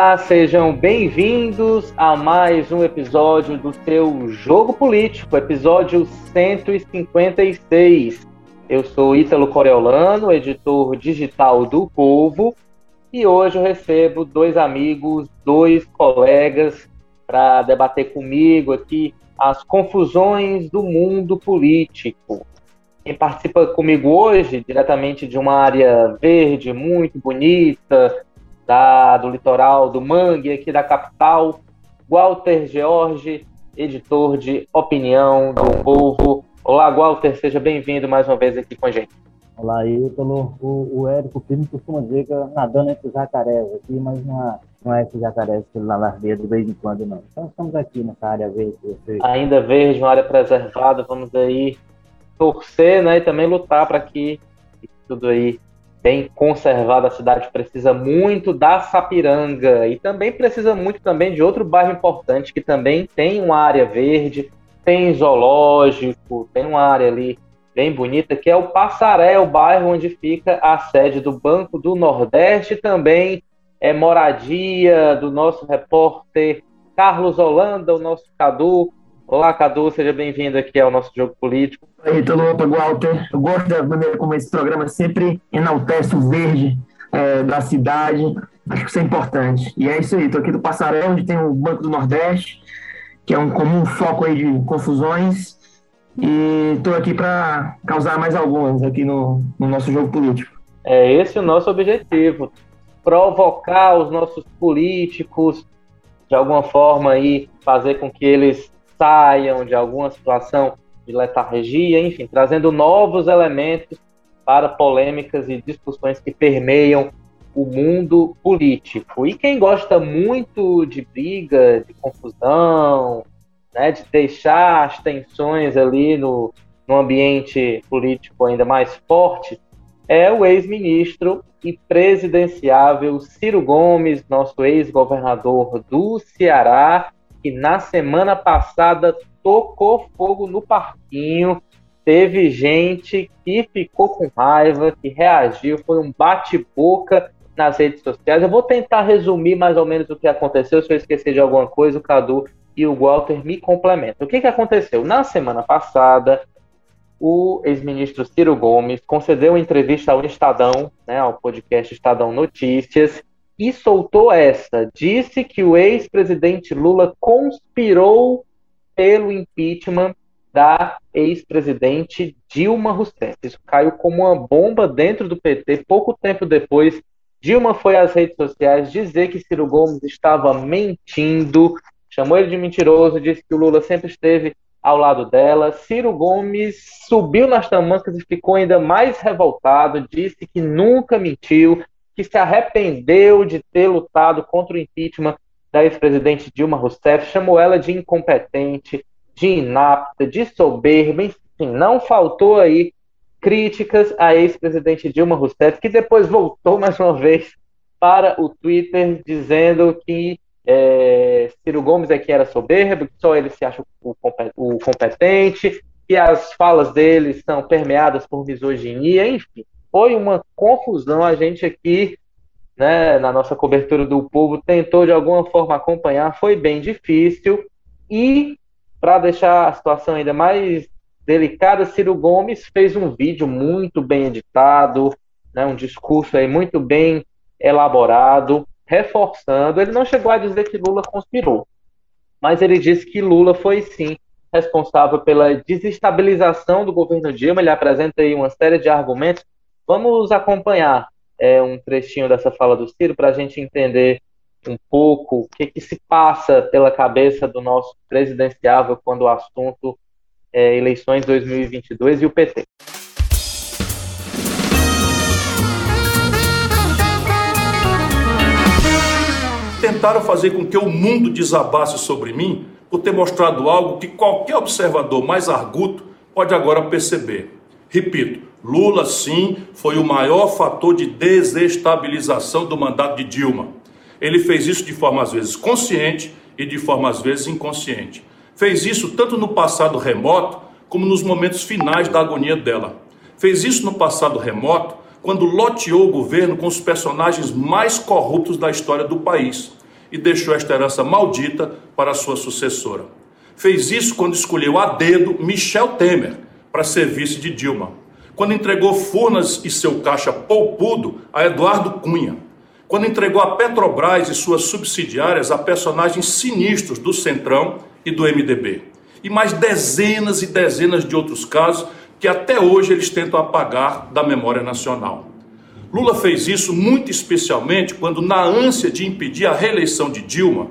Olá, sejam bem-vindos a mais um episódio do seu Jogo Político, episódio 156. Eu sou Ítalo Coriolano, editor digital do Povo, e hoje eu recebo dois amigos, dois colegas para debater comigo aqui as confusões do mundo político. Quem participa comigo hoje, diretamente de uma área verde muito bonita, da, do litoral do Mangue, aqui da capital, Walter George, editor de Opinião do Povo. Olá, Walter, seja bem-vindo mais uma vez aqui com a gente. Olá, Ítalo. O, o Érico Filho costuma dizer que nadando entre jacarés aqui, mas não é, não é esse jacarés que lá lardeia de vez em quando, não. Então estamos aqui nessa área verde. Ainda verde, uma área preservada, vamos aí torcer né, e também lutar para que tudo aí bem conservada a cidade precisa muito da Sapiranga e também precisa muito também de outro bairro importante que também tem uma área verde, tem zoológico, tem uma área ali bem bonita que é o Passaré, o bairro onde fica a sede do Banco do Nordeste, também é moradia do nosso repórter Carlos Holanda, o nosso Cadu, Olá, Cadu, seja bem-vindo aqui ao nosso jogo político. Oi, tudo bom, Walter? Eu gosto da maneira como esse programa sempre enaltece o verde é, da cidade. Acho que isso é importante. E é isso aí, estou aqui do Passarão, onde tem o Banco do Nordeste, que é um comum foco aí de confusões. E estou aqui para causar mais algumas aqui no, no nosso jogo político. É esse o nosso objetivo. Provocar os nossos políticos, de alguma forma aí, fazer com que eles saiam de alguma situação de letargia, enfim, trazendo novos elementos para polêmicas e discussões que permeiam o mundo político. E quem gosta muito de briga, de confusão, né, de deixar as tensões ali no, no ambiente político ainda mais forte, é o ex-ministro e presidenciável Ciro Gomes, nosso ex-governador do Ceará, que na semana passada tocou fogo no parquinho. Teve gente que ficou com raiva, que reagiu, foi um bate-boca nas redes sociais. Eu vou tentar resumir mais ou menos o que aconteceu. Se eu esquecer de alguma coisa, o Cadu e o Walter me complementam. O que, que aconteceu? Na semana passada, o ex-ministro Ciro Gomes concedeu uma entrevista ao Estadão, né, ao podcast Estadão Notícias, e soltou essa. Disse que o ex-presidente Lula conspirou pelo impeachment da ex-presidente Dilma Rousseff. Isso caiu como uma bomba dentro do PT. Pouco tempo depois, Dilma foi às redes sociais dizer que Ciro Gomes estava mentindo, chamou ele de mentiroso, disse que o Lula sempre esteve ao lado dela. Ciro Gomes subiu nas tamancas e ficou ainda mais revoltado, disse que nunca mentiu, que se arrependeu de ter lutado contra o impeachment da ex-presidente Dilma Rousseff, chamou ela de incompetente, de inapta, de soberba, enfim, não faltou aí críticas à ex-presidente Dilma Rousseff, que depois voltou mais uma vez para o Twitter dizendo que é, Ciro Gomes é que era soberbo, que só ele se acha o, o competente, que as falas dele são permeadas por misoginia, enfim foi uma confusão. A gente aqui, né, na nossa cobertura do povo, tentou de alguma forma acompanhar, foi bem difícil. E, para deixar a situação ainda mais delicada, Ciro Gomes fez um vídeo muito bem editado, né, um discurso aí muito bem elaborado, reforçando. Ele não chegou a dizer que Lula conspirou, mas ele disse que Lula foi sim responsável pela desestabilização do governo Dilma. Ele apresenta aí uma série de argumentos Vamos acompanhar é, um trechinho dessa fala do Ciro para a gente entender um pouco o que, que, se passa pela cabeça do nosso presidenciável quando o assunto é eleições 2022 e o PT. Tentaram fazer com que o mundo desabasse sobre mim por ter mostrado algo que qualquer observador mais arguto pode agora perceber. Repito, Lula, sim, foi o maior fator de desestabilização do mandato de Dilma. Ele fez isso de forma às vezes consciente e de forma às vezes inconsciente. Fez isso tanto no passado remoto como nos momentos finais da agonia dela. Fez isso no passado remoto quando loteou o governo com os personagens mais corruptos da história do país. e deixou esta herança maldita para sua sucessora. Fez isso quando escolheu a dedo Michel Temer para ser vice de Dilma. Quando entregou Furnas e seu caixa poupudo a Eduardo Cunha. Quando entregou a Petrobras e suas subsidiárias a personagens sinistros do Centrão e do MDB. E mais dezenas e dezenas de outros casos que até hoje eles tentam apagar da memória nacional. Lula fez isso muito especialmente quando, na ânsia de impedir a reeleição de Dilma,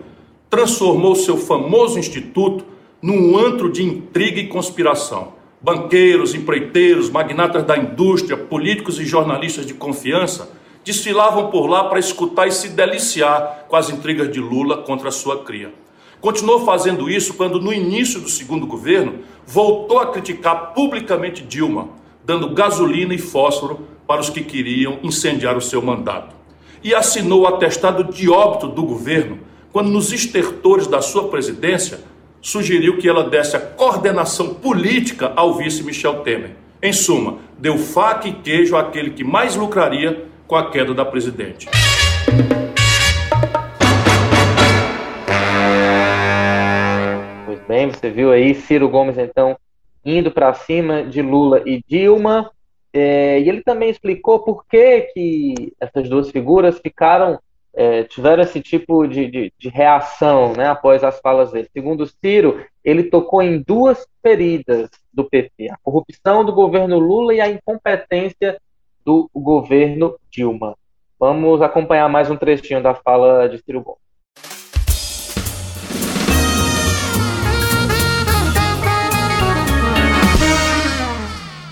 transformou seu famoso instituto num antro de intriga e conspiração. Banqueiros, empreiteiros, magnatas da indústria, políticos e jornalistas de confiança desfilavam por lá para escutar e se deliciar com as intrigas de Lula contra a sua cria. Continuou fazendo isso quando, no início do segundo governo, voltou a criticar publicamente Dilma, dando gasolina e fósforo para os que queriam incendiar o seu mandato. E assinou o atestado de óbito do governo quando, nos estertores da sua presidência, sugeriu que ela desse a coordenação política ao vice Michel Temer. Em suma, deu faca e queijo àquele que mais lucraria com a queda da presidente. Pois bem, você viu aí Ciro Gomes então indo para cima de Lula e Dilma. É, e ele também explicou por que, que essas duas figuras ficaram, é, tiveram esse tipo de, de, de, reação né, após as falas dele. Segundo Ciro, ele tocou em duas feridas do PT: a corrupção do governo Lula e a incompetência do governo Dilma. Vamos acompanhar mais um trechinho da fala de Ciro Gomes.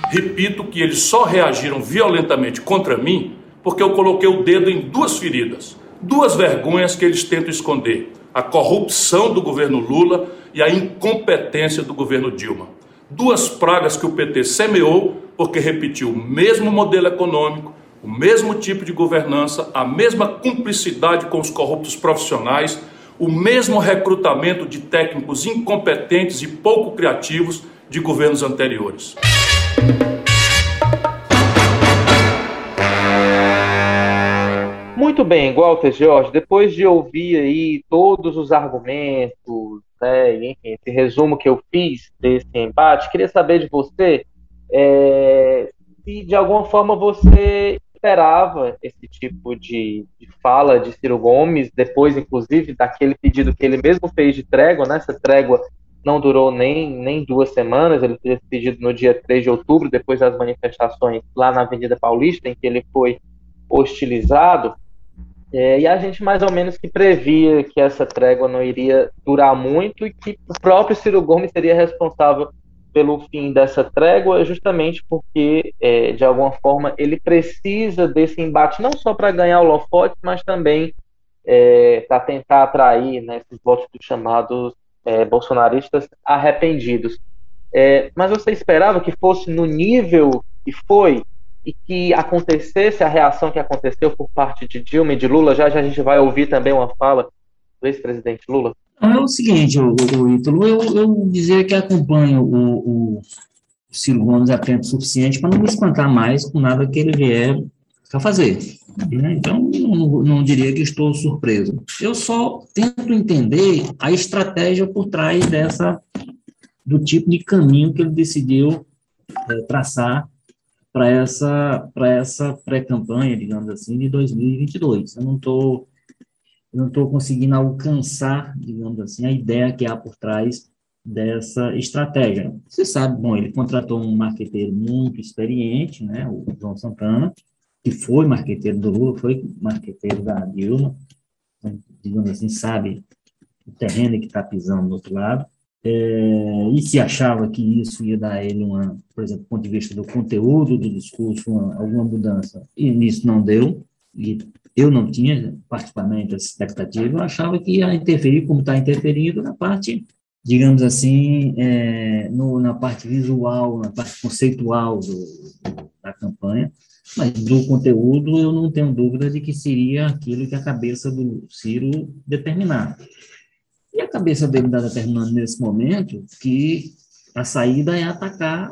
Repito que eles só reagiram violentamente contra mim porque eu coloquei o dedo em duas feridas, duas vergonhas que eles tentam esconder: a corrupção do governo Lula e a incompetência do governo Dilma. Duas pragas que o PT semeou porque repetiu o mesmo modelo econômico, o mesmo tipo de governança, a mesma cumplicidade com os corruptos profissionais, o mesmo recrutamento de técnicos incompetentes e pouco criativos de governos anteriores. Muito bem, Walter Jorge, depois de ouvir aí todos os argumentos, né, enfim, esse resumo que eu fiz desse embate, queria saber de você é, se de alguma forma você esperava esse tipo de, de, fala de Ciro Gomes, depois, inclusive, daquele pedido que ele mesmo fez de trégua, né, essa trégua não durou nem, nem duas semanas, ele fez esse pedido no dia 3 de outubro, depois das manifestações lá na Avenida Paulista, em que ele foi hostilizado. É, e a gente mais ou menos que previa que essa trégua não iria durar muito e que o próprio Ciro Gomes seria responsável pelo fim dessa trégua, justamente porque, é, de alguma forma, ele precisa desse embate não só para ganhar o Lofote, mas também é, para tentar atrair né, esses votos dos chamados é, bolsonaristas arrependidos. É, mas você esperava que fosse no nível que foi e que acontecesse a reação que aconteceu por parte de Dilma e de Lula? Já, já a gente vai ouvir também uma fala do ex-presidente Lula. É o seguinte, o, Ítalo, eu, eu dizer que acompanho o, o Ciro Gomes a tempo suficiente para não me espantar mais com nada que ele vier a fazer. Né? Então, não, não, diria que estou surpreso. Eu só tento entender a estratégia por trás dessa, do tipo de caminho que ele decidiu é, traçar para essa, essa pré-campanha, digamos assim, de 2022. Eu não estou não estou conseguindo alcançar, digamos assim, a ideia que há por trás dessa estratégia. Você sabe, bom, ele contratou um marqueteiro muito experiente, né, o João Santana, que foi marqueteiro do Lula, foi marqueteiro da Dilma, então, digamos assim, sabe o terreno que está pisando do outro lado, é, e se achava que isso ia dar ele uma, por exemplo, do ponto de vista do conteúdo do discurso, uma, alguma mudança, e nisso não deu, e eu não tinha particularmente essa expectativa, eu achava que ia interferir, como está interferindo, na parte, digamos assim, é, no, na parte visual, na parte conceitual do, da campanha, mas do conteúdo, eu não tenho dúvida de que seria aquilo que a cabeça do Ciro determinar. E a cabeça dele está determinando nesse momento que a saída é atacar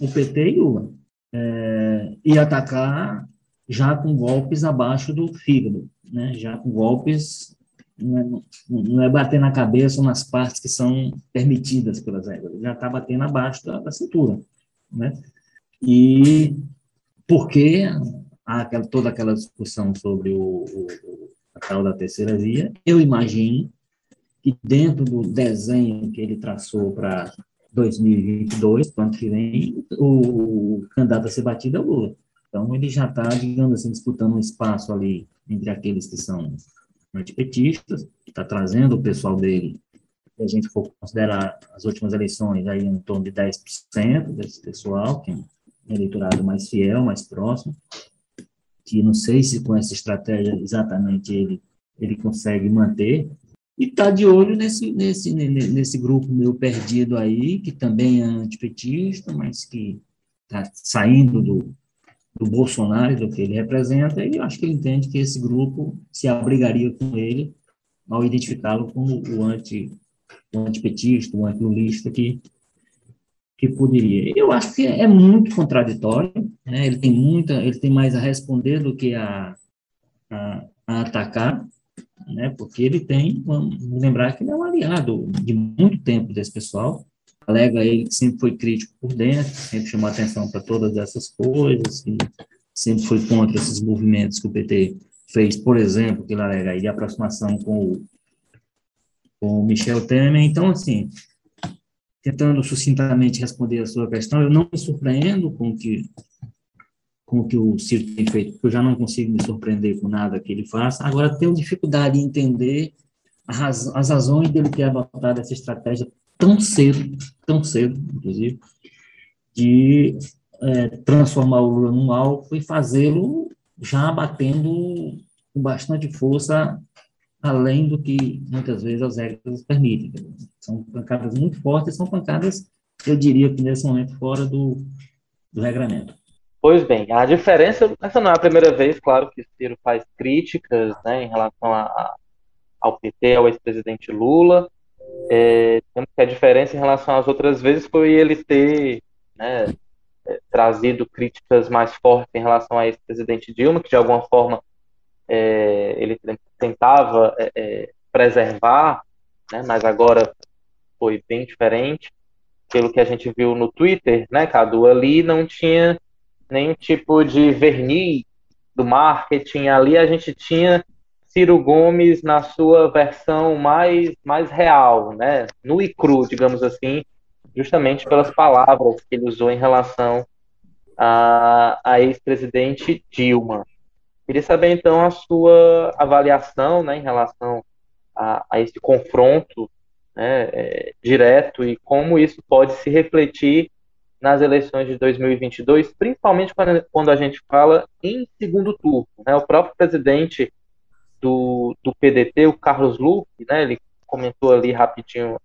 o PT e Lula. É, e atacar já com golpes abaixo do fígado, né? já com golpes não é, não é bater na cabeça nas partes que são permitidas pelas regras, já está batendo abaixo da, da cintura, né? E porque há aquela, toda aquela discussão sobre o, o, a tal da terceira via, eu imagino que dentro do desenho que ele traçou para 2022, para o ano que vem, o candidato a ser batido é o Lula. Então, ele já está, digamos assim, disputando um espaço ali entre aqueles que são antipetistas, está trazendo o pessoal dele, se a gente for considerar as últimas eleições, aí em torno de 10% desse pessoal, que é um eleitorado mais fiel, mais próximo, que não sei se com essa estratégia exatamente ele, ele consegue manter, e está de olho nesse, nesse, nesse grupo meu perdido aí, que também é antipetista, mas que está saindo do, do Bolsonaro, do que ele representa, e acho que ele entende que esse grupo se abrigaria com ele ao identificá-lo como o, anti, o antipetista, o antilulista que, que poderia. Eu acho que é muito contraditório, né? ele, tem muita, ele tem mais a responder do que a, a, a atacar, né? porque ele tem, vamos lembrar que ele é um aliado de muito tempo desse pessoal, alega ele que sempre foi crítico por dentro, sempre chamou atenção para todas essas coisas, e sempre foi contra esses movimentos que o PT fez, por exemplo, que ele alega aí de aproximação com o, com o Michel Temer. Então, assim, tentando sucintamente responder a sua questão, eu não me surpreendo com que com o que o Ciro tem feito, porque eu já não consigo me surpreender com nada que ele faça. Agora, tenho dificuldade em entender as, as razões dele ter adotado essa estratégia tão cedo, tão cedo, inclusive, de é, transformar o Lula num alvo e fazê-lo já batendo com bastante força além do que muitas vezes as regras permitem. São pancadas muito fortes, são pancadas, eu diria que nesse momento, fora do, do regramento. Pois bem, a diferença, essa não é a primeira vez, claro, que Ciro faz críticas né, em relação a, ao PT, ao ex-presidente Lula. É, que a diferença em relação às outras vezes foi ele ter né, é, trazido críticas mais fortes em relação a ex-presidente Dilma, que de alguma forma é, ele tentava é, é, preservar, né, mas agora foi bem diferente. Pelo que a gente viu no Twitter, né, Cadu, ali não tinha nenhum tipo de verniz do marketing. Ali a gente tinha Ciro Gomes na sua versão mais, mais real, né? Nu e cru, digamos assim, justamente pelas palavras que ele usou em relação a, a ex-presidente Dilma. Queria saber então a sua avaliação né, em relação a, a esse confronto né, é, direto e como isso pode se refletir nas eleições de 2022, principalmente quando, a gente fala em segundo turno. Né? O próprio presidente do, do PDT, o Carlos Luque, né, ele comentou ali rapidinho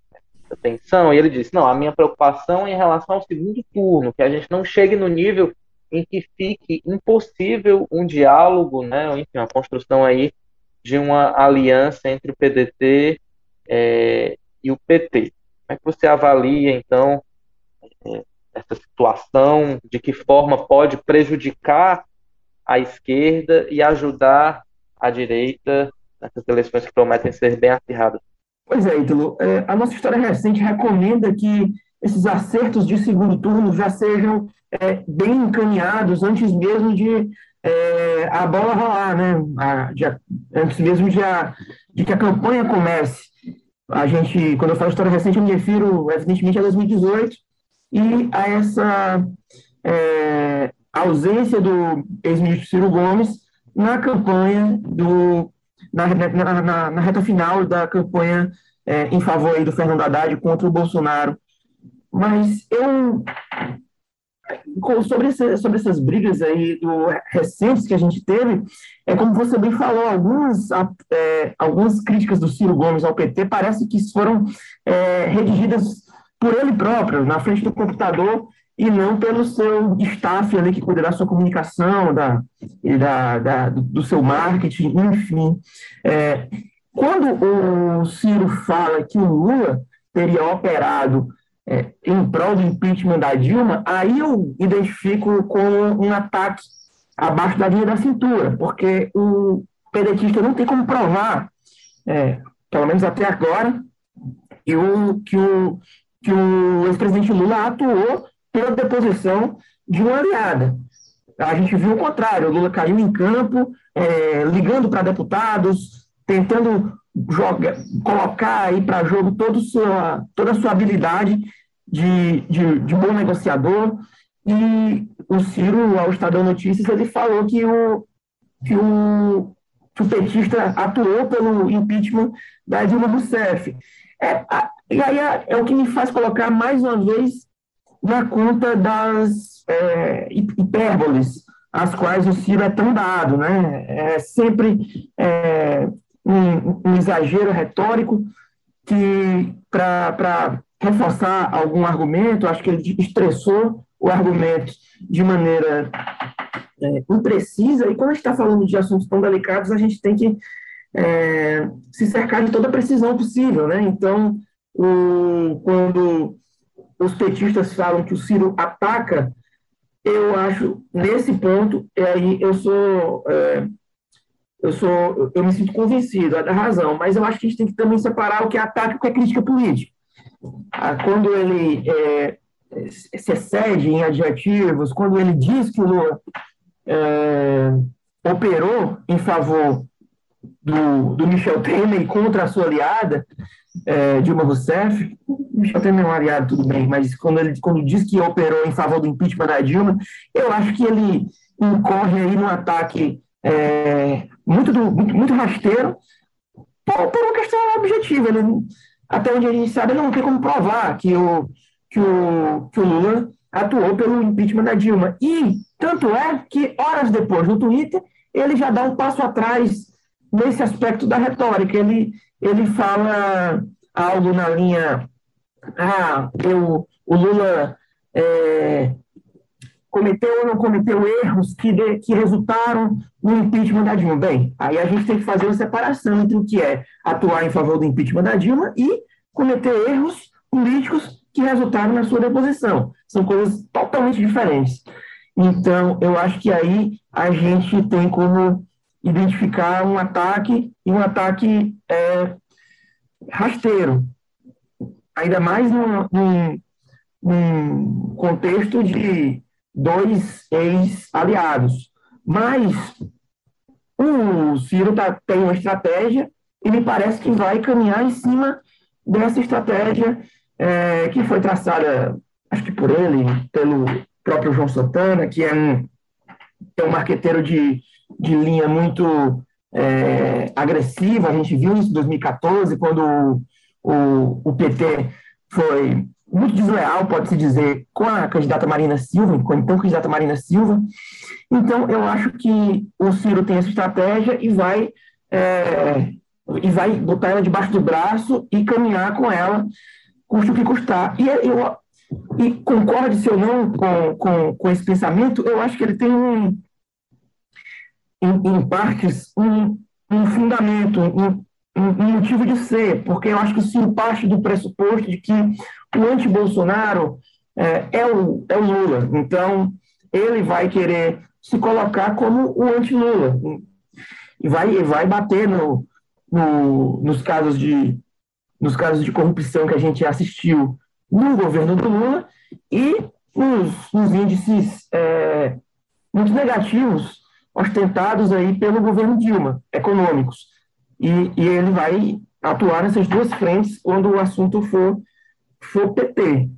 a tensão, e ele disse, não, a minha preocupação é em relação ao segundo turno, que a gente não chegue no nível em que fique impossível um diálogo, né, enfim, uma construção aí de uma aliança entre o PDT é, e o PT. Como é que você avalia, então, é, essa situação, de que forma pode prejudicar a esquerda e ajudar a direita nessas eleições que prometem ser bem acirradas? Pois é, Ítalo. É, a nossa história recente recomenda que esses acertos de segundo turno já sejam é, bem encaminhados antes mesmo de é, a bola rolar, né? A, de, antes mesmo de, a, de que a campanha comece. A gente, quando eu falo história recente, eu me refiro, evidentemente, a 2018 e a essa é, ausência do ex-ministro Ciro Gomes na campanha do na, na, na, na reta final da campanha é, em favor do Fernando Haddad contra o Bolsonaro. Mas eu sobre, esse, sobre essas brigas aí do, recentes que a gente teve, é como você bem falou, algumas, é, algumas críticas do Ciro Gomes ao PT parece que foram é, redigidas por ele próprio, na frente do computador, e não pelo seu staff ali que cuida da sua comunicação, da, da, da do seu marketing, enfim. É, quando o Ciro fala que o Lula teria operado é, em prol do impeachment da Dilma, aí eu identifico como um ataque abaixo da linha da cintura, porque o pedetista não tem como provar é, pelo menos até agora, e o, que o, que o ex-presidente Lula atuou pela deposição de uma aliada. A gente viu o contrário, o Lula caiu em campo, é, ligando para deputados, tentando joga, colocar aí para jogo todo sua, toda a sua habilidade de, de, de, bom negociador. E o Ciro, ao Estadão Notícias, ele falou que o, que o, que o petista atuou pelo impeachment da Dilma Rousseff. É, e aí é, é, o que me faz colocar mais uma vez na conta das é, hipérboles, às quais o Ciro é tão dado, né? É sempre é, um, um exagero retórico que, para reforçar algum argumento, acho que ele estressou o argumento de maneira é, imprecisa, e quando a gente está falando de assuntos tão delicados, a gente tem que é, se cercar de toda a precisão possível, né? Então, o, quando os petistas falam que o Ciro ataca, eu acho, nesse ponto, aí eu sou é, eu sou, eu me sinto convencido é da razão, mas eu acho que a gente tem que também separar o que é ataque e o que é crítica política. Ah, quando ele é, se excede em adjetivos, quando ele diz que o Lula é, operou em favor do, do Michel Temer contra a sua aliada, é, Dilma Rousseff, Michel Temer é um aliado, tudo bem, mas quando ele quando diz que operou em favor do impeachment da Dilma, eu acho que ele incorre aí num ataque é, muito, do, muito, muito, rasteiro por, por, uma questão objetiva. Ele, até onde a gente sabe, ele não tem como provar que o, que o, que o Lula atuou pelo impeachment da Dilma. E tanto é que, horas depois, no Twitter, ele já dá um passo atrás nesse aspecto da retórica. Ele, ele fala algo na linha: ah, eu, o Lula é, cometeu ou não cometeu erros que, de, que resultaram no impeachment da Dilma. Bem, aí a gente tem que fazer uma separação entre o que é atuar em favor do impeachment da Dilma e cometer erros políticos que resultaram na sua deposição. São coisas totalmente diferentes. Então, eu acho que aí a gente tem como identificar um ataque e um ataque é, rasteiro. Ainda mais num, num, num contexto de dois ex-aliados. Mas o Ciro tá, tem uma estratégia e me parece que vai caminhar em cima dessa estratégia é, que foi traçada, acho que por ele, pelo próprio João Santana, que é um, é um marqueteiro de, de linha muito é, agressiva. A gente viu isso em 2014, quando o, o, o PT foi muito desleal, pode-se dizer, com a candidata Marina Silva, com a então candidata Marina Silva. Então, eu acho que o Ciro tem essa estratégia e vai, é, e vai botar ela debaixo do braço e caminhar com ela, custe o que custar. E eu e concorde-se ou não com, com, com esse pensamento, eu acho que ele tem um, em, em partes um, um fundamento, um, um, motivo de ser, porque eu acho que sim parte do pressuposto de que o anti-Bolsonaro é, é, o, é o Lula. Então, ele vai querer se colocar como o anti-Lula. E vai, vai bater no, no, nos, casos de, nos casos de corrupção que a gente assistiu no governo do Lula e nos, nos índices é, muito negativos ostentados aí pelo governo Dilma, econômicos e, e ele vai atuar nessas duas frentes quando o assunto for, for PT.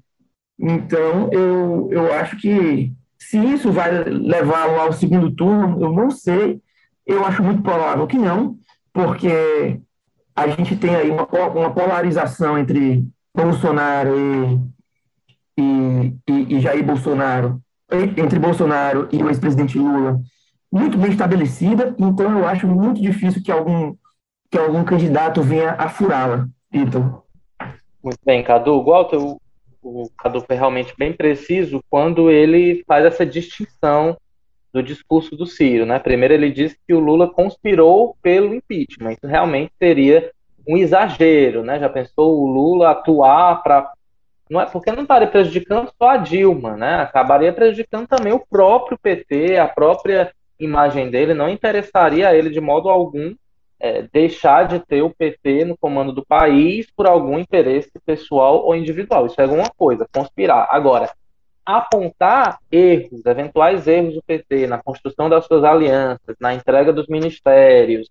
Então, eu, eu acho que se isso vai levá-lo ao segundo turno, eu não sei. Eu acho muito provável que não, porque a gente tem aí uma, uma polarização entre Bolsonaro e, e, e, Jair Bolsonaro, entre Bolsonaro e o ex-presidente Lula, muito bem estabelecida. Então, eu acho muito difícil que algum que algum candidato venha a furá-la. Vitor. Muito bem, Cadu. Walter, o, o Cadu foi realmente bem preciso quando ele faz essa distinção do discurso do Ciro. Né? Primeiro, ele diz que o Lula conspirou pelo impeachment. Isso realmente seria um exagero. Né? Já pensou o Lula atuar para. Não é porque não estaria prejudicando só a Dilma, né? Acabaria prejudicando também o próprio PT, a própria imagem dele, não interessaria a ele de modo algum é, deixar de ter o PT no comando do país por algum interesse pessoal ou individual. Isso é alguma coisa, conspirar. Agora, apontar erros, eventuais erros do PT na construção das suas alianças, na entrega dos ministérios,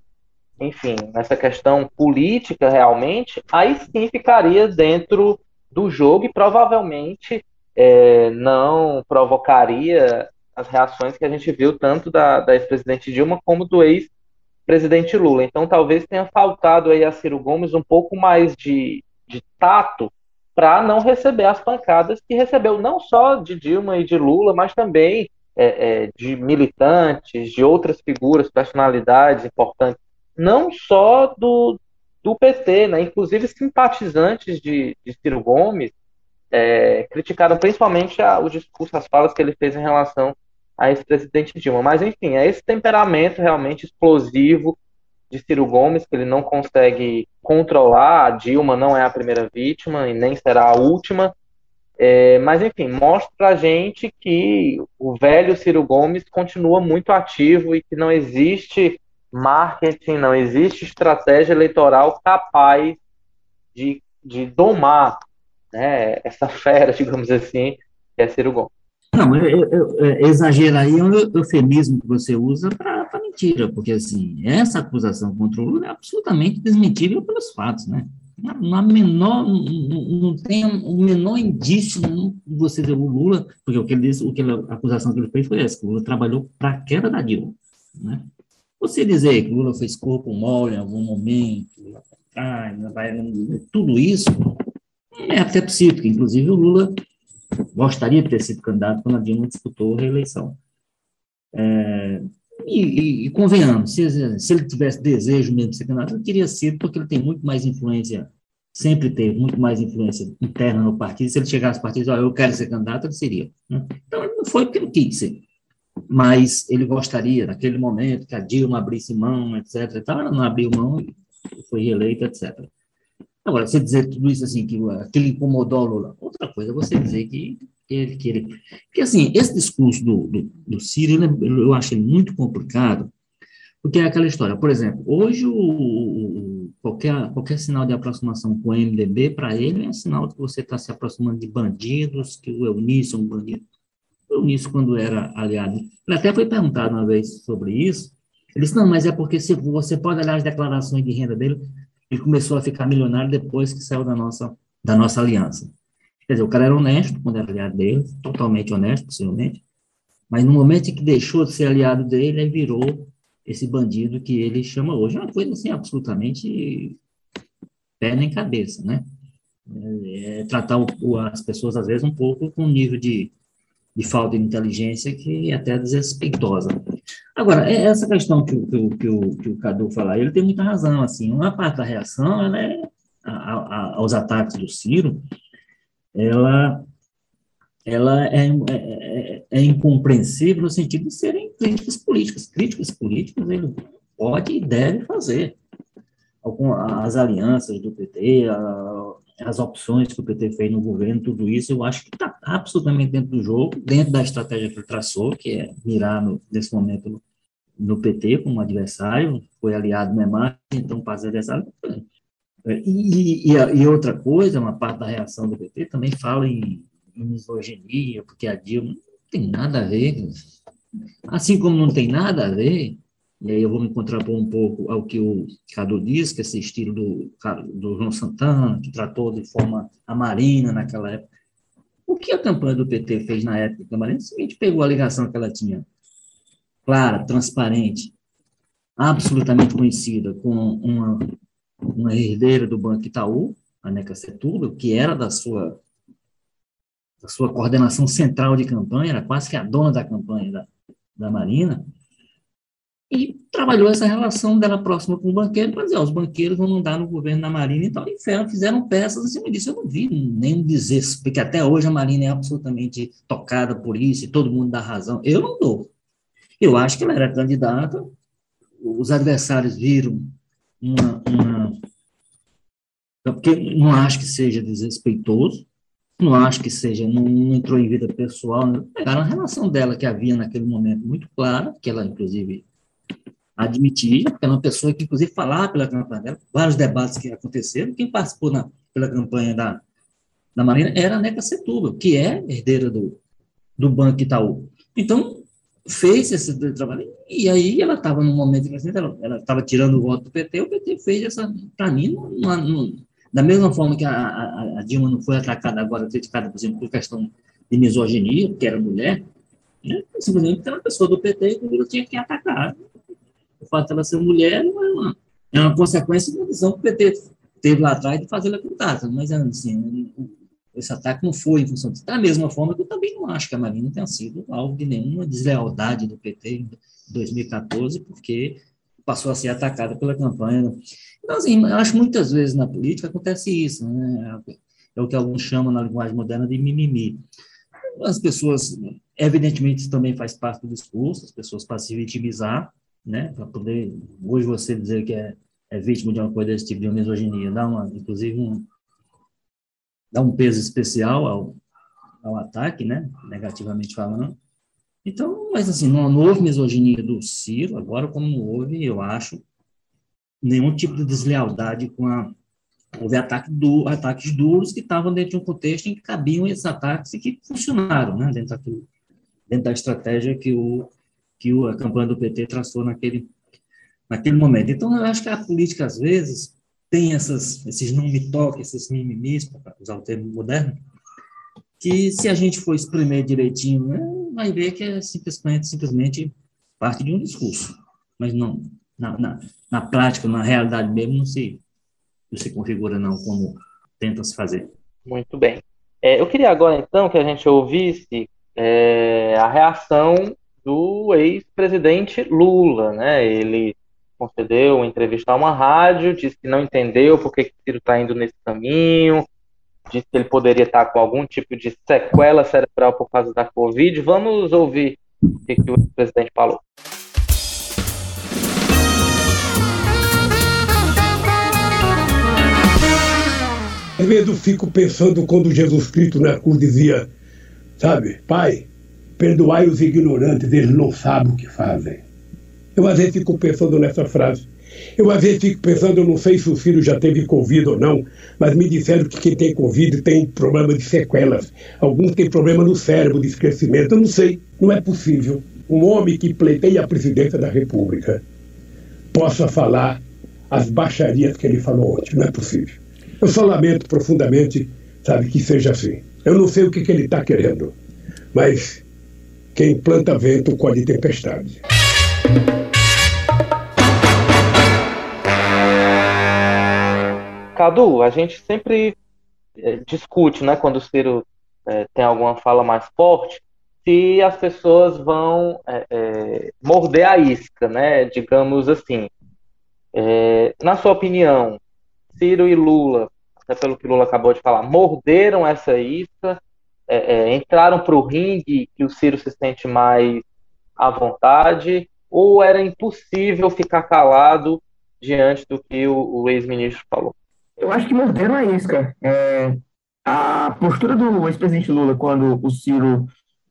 enfim, nessa questão política realmente, aí sim ficaria dentro do jogo e provavelmente é, não provocaria as reações que a gente viu tanto da, da ex-presidente Dilma como do ex-presidente Lula. Então talvez tenha faltado aí a Ciro Gomes um pouco mais de, de tato para não receber as pancadas que recebeu não só de Dilma e de Lula, mas também é, é, de militantes, de outras figuras, personalidades importantes, não só do, do PT, né? inclusive simpatizantes de, de Ciro Gomes é, criticaram principalmente a, o discurso, as falas que ele fez em relação a ex-presidente Dilma. Mas, enfim, é esse temperamento realmente explosivo de Ciro Gomes, que ele não consegue controlar. A Dilma não é a primeira vítima e nem será a última. É, mas, enfim, mostra pra gente que o velho Ciro Gomes continua muito ativo e que não existe marketing, não existe estratégia eleitoral capaz de, de domar né, essa fera, digamos assim, que é Ciro Gomes. Não, eu, eu, eu, é um eufemismo que você usa para mentira, porque assim, essa acusação contra o Lula é absolutamente desmentível pelos fatos, né? Na menor, não, tem o menor indício de você dizer o Lula, porque o que ele disse, o que ele, a acusação que ele fez foi essa, que o Lula trabalhou para a queda da Dilma, né? Você dizer que o Lula fez corpo mole em algum momento, ah, tudo isso é até possível, porque inclusive o Lula gostaria de ter sido candidato quando a Dilma disputou a reeleição. É, e, e, e, convenhamos, se, se, ele tivesse desejo mesmo de ser candidato, ele teria sido, porque ele tem muito mais influência, sempre teve muito mais influência interna no partido. Se ele chegasse ao partido e oh, eu quero ser candidato, ele seria. Né? Então, ele não foi porque ele quis ser. Mas ele gostaria, naquele momento, que a Dilma abrisse mão, etc. E tal, ela não abriu mão e foi reeleita, etc. Agora, você dizer tudo isso assim, que aquele incomodou Lula, outra coisa é você dizer que ele, que ele. Porque, assim, esse discurso do, do, do Ciro, eu acho ele muito complicado, porque é aquela história. Por exemplo, hoje, o, o qualquer, qualquer sinal de aproximação com o MDB, para ele, é sinal de que você está se aproximando de bandidos, que o Eunício é um bandido. O Eunício, quando era aliado, ele até foi perguntado uma vez sobre isso. Ele disse: não, mas é porque se você pode olhar as declarações de renda dele, ele começou a ficar milionário depois que saiu da nossa, da nossa aliança. Quer dizer, o cara era honesto quando era aliado dele, totalmente honesto, possivelmente, mas no momento em que deixou de ser aliado dele, ele virou esse bandido que ele chama hoje. É uma coisa assim, absolutamente pé nem cabeça, né? É, é tratar o, as pessoas, às vezes, um pouco com um nível de, de falta de inteligência que é até desrespeitosa. Agora, é essa questão que, que, que, o, que o Cadu fala, ele tem muita razão, assim, uma parte da reação, ela é a, a, aos ataques do Ciro, ela, ela é, é, é, é, incompreensível no sentido de serem críticas políticas. Críticas políticas ele pode e deve fazer. As alianças do PT, a, as opções que o PT fez no governo, tudo isso, eu acho que está absolutamente dentro do jogo, dentro da estratégia que ele traçou, que é mirar, no, nesse momento, no, no PT como adversário, foi aliado do Memar, então passa adversário. E, e, e, outra coisa, uma parte da reação do PT também fala em, em misoginia, porque a Dilma não tem nada a ver. Assim como não tem nada a ver e aí eu vou me contrapor um pouco ao que o Cadu diz, que esse estilo do, do João Santana, que tratou de forma a Marina naquela época. O que a campanha do PT fez na época da Marina? Seguinte, pegou a ligação que ela tinha, clara, transparente, absolutamente conhecida, com uma, uma herdeira do Banco Itaú, a Neca Setúbal, que era da sua, da sua coordenação central de campanha, era quase que a dona da campanha da, da Marina, e trabalhou essa relação dela próxima com o banqueiro, para dizer, ó, os banqueiros vão mandar no governo da Marinha e tal, e fizeram peças em cima disso. Eu não vi nem dizer, porque até hoje a Marinha é absolutamente tocada por isso, e todo mundo dá razão. Eu não dou. Eu acho que ela era candidata, os adversários viram uma, uma porque não acho que seja desrespeitoso, não acho que seja, não, não entrou em vida pessoal, pegaram a relação dela que havia naquele momento muito clara, que ela, inclusive, admitir, uma pessoa que, inclusive, falava pela campanha dela, vários debates que aconteceram, quem participou na, pela campanha da, da Marina era a Neca Setúbal, que é herdeira do, do Banco Itaú. Então, fez esse trabalho, e aí ela estava no momento ela estava tirando o voto do PT, o PT fez essa, para mim, uma, uma, da mesma forma que a, a, a, Dilma não foi atacada agora, criticada, por exemplo, por questão de misoginia, porque era mulher, né? simplesmente era uma pessoa do PT que tinha que atacar fato dela ser mulher não é uma, é uma consequência da visão que o PT teve lá atrás de fazer ela candidata, mas assim, esse ataque não foi em função disso. Da mesma forma que eu também não acho que a Marina tenha sido alvo de nenhuma deslealdade do PT em 2014, porque passou a ser atacada pela campanha. Então, assim, eu acho que muitas vezes na política acontece isso, né? É o que alguns chamam na linguagem moderna de mimimi. As pessoas, evidentemente, isso também faz parte do discurso, as pessoas para se vitimizar, né? Para poder, hoje você dizer que é, é vítima de uma coisa desse tipo de misoginia, dá uma, inclusive, um, dá um peso especial ao, ao ataque, né? Negativamente falando. Então, mas assim, não, houve misoginia do Ciro, agora como não houve, eu acho, nenhum tipo de deslealdade com a houve ataque ataques duros que estavam dentro de um contexto em que cabiam esses ataques e que funcionaram, né, dentro, daquilo, dentro da estratégia que o que a campanha do PT traçou naquele, naquele momento. Então, eu acho que a política, às vezes, tem essas, esses não me toque, esses mimimis, para usar o termo moderno, que se a gente for espremer direitinho, né, vai ver que é simplesmente, simplesmente parte de um discurso. Mas não, na, na, na prática, na realidade mesmo, não se, não se configura não como tenta se fazer. Muito bem. É, eu queria agora, então, que a gente ouvisse é, a reação do ex-presidente Lula, né? Ele concedeu entrevista a uma rádio, disse que não entendeu por que Ciro está indo nesse caminho, disse que ele poderia estar com algum tipo de sequela cerebral por causa da Covid. Vamos ouvir o que, que o presidente falou. Às vezes eu fico pensando quando Jesus Cristo na cruz dizia, sabe, Pai, Perdoai os ignorantes, eles não sabem o que fazem. Eu às vezes fico pensando nessa frase. Eu às vezes fico pensando, eu não sei se o filho já teve Covid ou não, mas me disseram que quem tem Covid tem problema de sequelas. Alguns têm problema no cérebro, de esquecimento. Eu não sei. Não é possível um homem que pleiteia a presidência da República possa falar as baixarias que ele falou ontem. Não é possível. Eu só lamento profundamente, sabe, que seja assim. Eu não sei o que, que ele está querendo, mas quem planta vento colhe tempestade. Cadu, a gente sempre é, discute, né, quando o Ciro é, tem alguma fala mais forte, se as pessoas vão é, morder a isca, né, digamos assim. na sua opinião, Ciro e Lula, até pelo que Lula acabou de falar, morderam essa isca é, é, entraram para o ringue que o Ciro se sente mais à vontade, ou era impossível ficar calado diante do que o, o ex-ministro falou? Eu acho que morderam a isca. É, a postura do ex-presidente Lula, quando o Ciro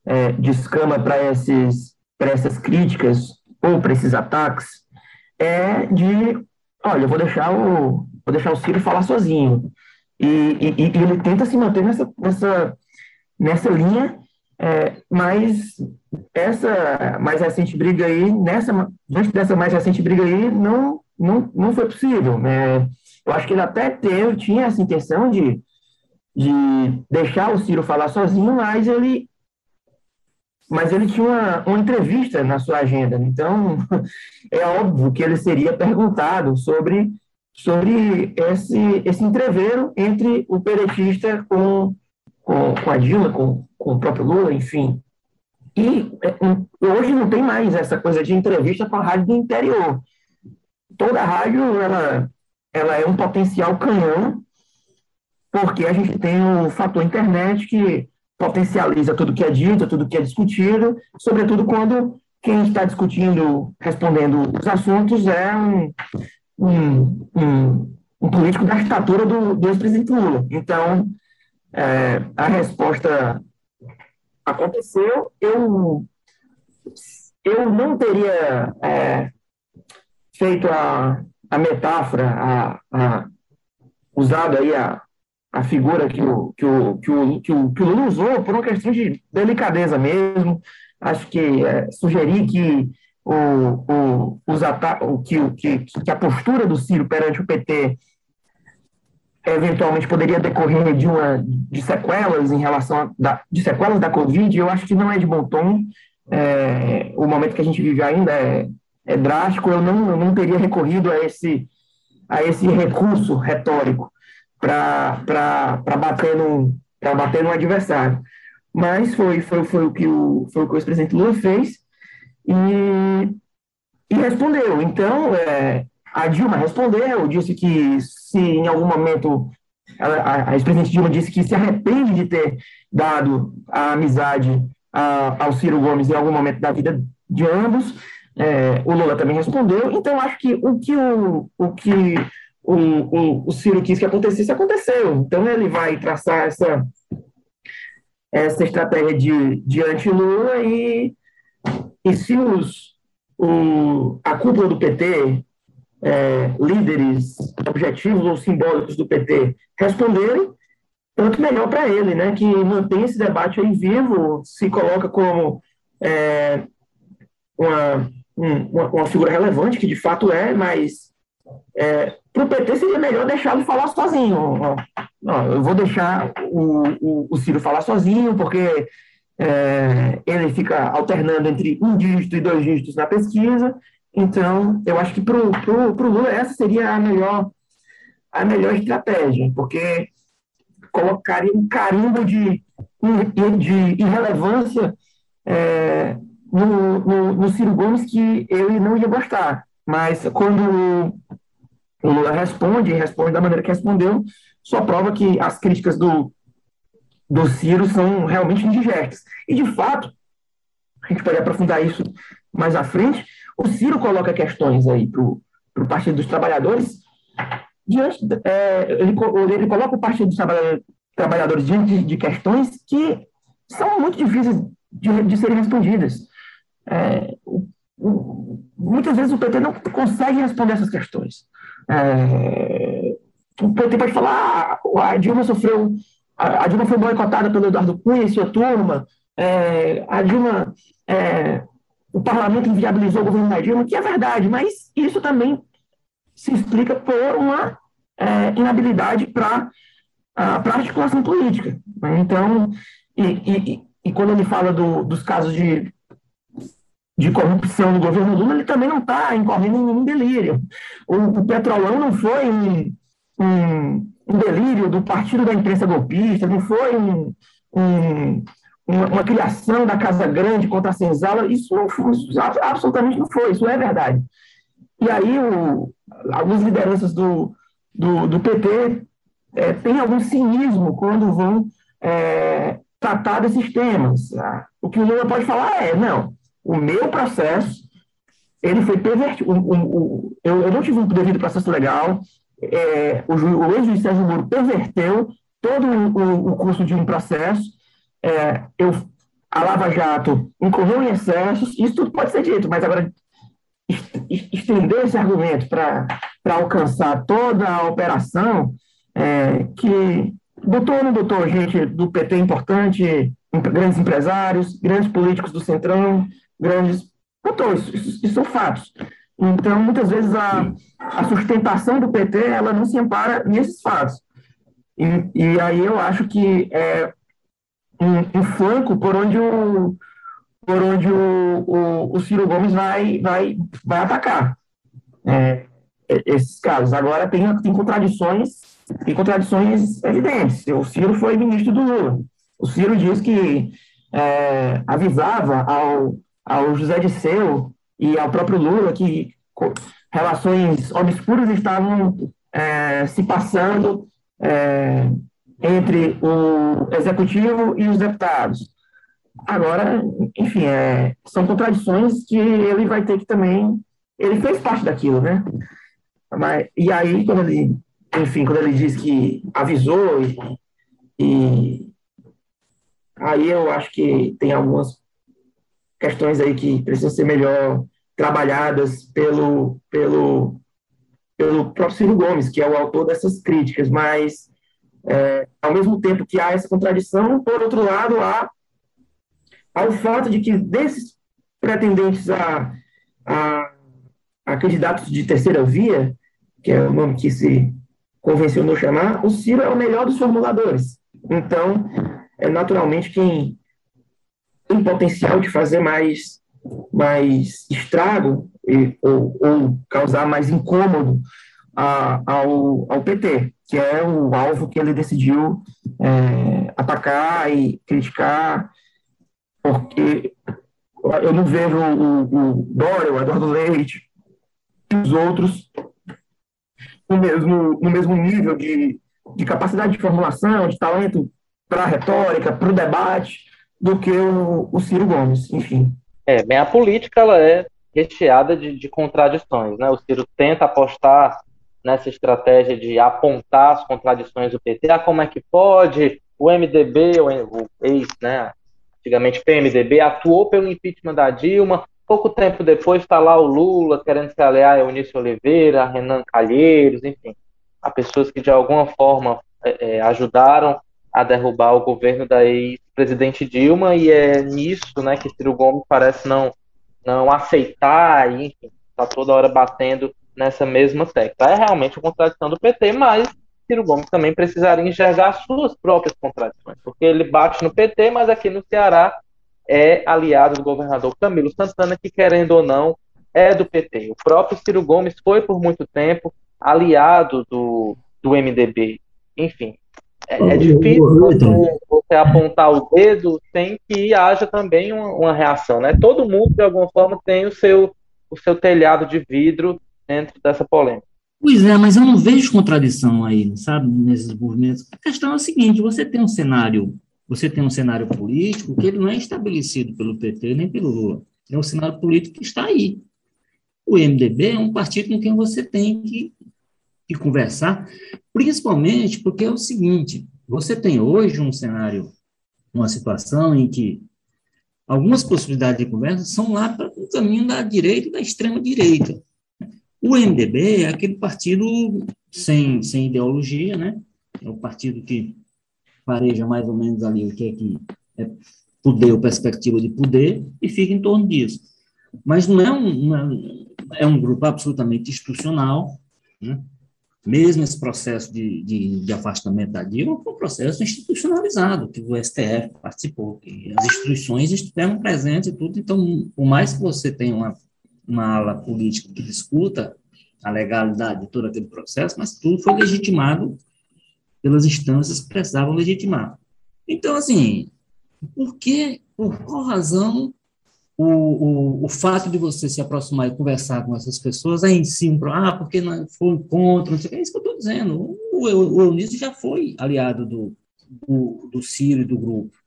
é, descama para essas críticas ou para esses ataques, é de, olha, eu vou deixar o, vou deixar o Ciro falar sozinho. E, e, e ele tenta se manter nessa, nessa nessa linha, é, mas essa mais recente briga aí, nessa, diante dessa mais recente briga aí, não, não, não foi possível. Né? Eu acho que ele até teve, tinha essa intenção de, de deixar o Ciro falar sozinho, mas ele mas ele tinha uma, uma entrevista na sua agenda, então é óbvio que ele seria perguntado sobre, sobre esse, esse entreveiro entre o peretista com com, com a Dilma, com, com o próprio Lula, enfim. E é, hoje não tem mais essa coisa de entrevista com a rádio do interior. Toda rádio ela, ela é um potencial canhão, porque a gente tem o fator internet que potencializa tudo que é dito, tudo que é discutido, sobretudo quando quem está discutindo, respondendo os assuntos é um, um, um, um político da estatura do, do ex-presidente Lula. Então, é, a resposta aconteceu, eu, eu não teria é, feito a, a metáfora, a, a, usado aí a, a figura que o, que, o, que, o, que, o, que o Lula usou por uma questão de delicadeza mesmo. Acho que é, sugerir que o, o, os o, que, que, que a postura do Ciro perante o PT eventualmente poderia decorrer de uma de sequelas em relação a, da, de sequelas da Covid, eu acho que não é de bom tom. É, o momento que a gente vive ainda é, é drástico. Eu não, eu não teria recorrido a esse a esse recurso retórico para bater no para bater no adversário. Mas foi foi, foi o que o foi o que o ex-presidente Lula fez e, e respondeu. Então é, a Dilma respondeu, disse que se em algum momento a, a ex-presidente Dilma disse que se arrepende de ter dado a amizade a, ao Ciro Gomes em algum momento da vida de ambos. É, o Lula também respondeu. Então, acho que o que o, o, que o, o, o Ciro quis que acontecesse, aconteceu. Então, ele vai traçar essa, essa estratégia de, de anti-Lula e, e se os, o, a cúpula do PT, é, líderes objetivos ou simbólicos do PT responderem, tanto melhor para ele, né, que mantém esse debate aí vivo, se coloca como é, uma, uma, uma, figura relevante, que de fato é, mas é, para o PT seria melhor deixá-lo falar sozinho. Não, eu vou deixar o, o, o Ciro falar sozinho, porque é, ele fica alternando entre um dígito e dois dígitos na pesquisa, então, eu acho que para o Lula essa seria a melhor, a melhor estratégia, porque colocaria um carimbo de, de irrelevância é, no, no, no, Ciro Gomes que ele não ia gostar. Mas quando o Lula responde, responde da maneira que respondeu, só prova que as críticas do, do Ciro são realmente indigestas. E, de fato, a gente pode aprofundar isso mais à frente, o Ciro coloca questões aí para o Partido dos Trabalhadores, diante, é, ele, ele, coloca o Partido dos Trabalhadores diante de, questões que são muito difíceis de, de serem respondidas. É, o, o, muitas vezes o PT não consegue responder essas questões. É, o PT pode falar, ah, a Dilma sofreu, a, a, Dilma foi boicotada pelo Eduardo Cunha e sua turma, é, a Dilma é, o parlamento inviabilizou o governo Dilma, que é verdade, mas isso também se explica por uma é, inabilidade para a articulação política. Né? Então, e, e, e, quando ele fala do, dos casos de, de corrupção no governo Lula, ele também não está incorrendo em nenhum delírio. O, o Petrolão não foi um, um, um, delírio do partido da imprensa golpista, não foi um, um uma, uma, criação da Casa Grande contra a senzala, isso, isso, absolutamente não foi, isso é verdade. E aí, o, algumas lideranças do, do, do PT é, têm algum cinismo quando vão é, tratar desses temas. O que o Lula pode falar é, não, o meu processo, ele foi pervertido, o, o, eu, eu, não tive um devido processo legal, é, o, o ex-juiz Sérgio Moro perverteu todo o, o curso de um processo, é, eu, a Lava Jato incorreu em excessos, isso tudo pode ser dito, mas agora estender esse argumento para alcançar toda a operação, é, que botou ou não botou gente do PT importante, grandes empresários, grandes políticos do Centrão, grandes. Botou, isso, isso, isso são fatos. Então, muitas vezes, a, a sustentação do PT ela não se ampara nesses fatos. E, e aí eu acho que é, um, um flanco por onde o, por onde o, o, o Ciro Gomes vai, vai, vai atacar é, esses casos. Agora tem, tem contradições, tem contradições evidentes. O Ciro foi ministro do Lula. O Ciro diz que é, avisava ao, ao José Disseu e ao próprio Lula que relações obscuras estavam é, se passando é, entre o executivo e os deputados. Agora, enfim, é, são contradições que ele vai ter que também. Ele fez parte daquilo, né? Mas, e aí, quando ele, enfim, quando ele diz que avisou, e, e aí eu acho que tem algumas questões aí que precisam ser melhor trabalhadas pelo, pelo, pelo próprio Ciro Gomes, que é o autor dessas críticas, mas é, ao mesmo tempo que há essa contradição, por outro lado, há, há o fato de que desses pretendentes a, a, a candidatos de terceira via, que é o nome que se convencionou chamar, o Ciro é o melhor dos formuladores. Então, é naturalmente quem tem potencial de fazer mais, mais estrago e, ou, ou causar mais incômodo a, ao, ao PT, que é o alvo que ele decidiu é, atacar e criticar, porque eu não vejo o, o Dória, o Eduardo Leite e os outros no mesmo, no mesmo nível de, de capacidade de formulação, de talento para a retórica, para o debate, do que o, o Ciro Gomes, enfim. É, bem, a política ela é recheada de, de contradições, né? O Ciro tenta apostar nessa estratégia de apontar as contradições do PT, ah, como é que pode? O MDB, o, ex, né, antigamente PMDB, atuou pelo impeachment da Dilma, pouco tempo depois está lá o Lula querendo se aliar a Eunício Oliveira, a Renan Calheiros, enfim, a pessoas que de alguma forma é, é, ajudaram a derrubar o governo da ex-presidente Dilma, e é nisso né, que Ciro Gomes parece não, não aceitar, e, enfim, está toda hora batendo nessa mesma tecla. É realmente a contradição do PT, mas Ciro Gomes também precisaria enxergar suas próprias contradições, porque ele bate no PT, mas aqui no Ceará é aliado do governador Camilo Santana, que querendo ou não é do PT. O próprio Ciro Gomes foi por muito tempo aliado do, do MDB. Enfim, é, é difícil você, você, apontar o dedo sem que haja também uma, uma, reação, né? Todo mundo de alguma forma tem o seu o seu telhado de vidro dentro dessa polêmica. Pois é, mas eu não vejo contradição aí, sabe, nesses movimentos. A questão é a seguinte: você tem um cenário, você tem um cenário político que ele não é estabelecido pelo PT nem pelo Lula. É um cenário político que está aí. O MDB é um partido com quem você tem que, que conversar, principalmente porque é o seguinte: você tem hoje um cenário, uma situação em que algumas possibilidades de conversa são lá para o caminho da direita e da extrema direita. O MDB é aquele partido sem, sem ideologia, né? É o partido que pareja mais ou menos ali o que é que é poder ou perspectiva de poder e fica em torno disso. Mas não é um, é um grupo absolutamente institucional, né? mesmo esse processo de, de, de, afastamento da Dilma foi um processo institucionalizado, que o STF participou, que as instituições estiveram presentes e tudo, então, por mais que você tenha uma uma ala política que discuta a legalidade de todo aquele processo, mas tudo foi legitimado pelas instâncias que precisavam legitimar. Então, assim, por que, por qual razão o, o, o fato de você se aproximar e conversar com essas pessoas é em si um ah, porque não foi um encontro, não sei o que, é isso que eu estou dizendo. O, o Eunício já foi aliado do, do, do Ciro e do grupo.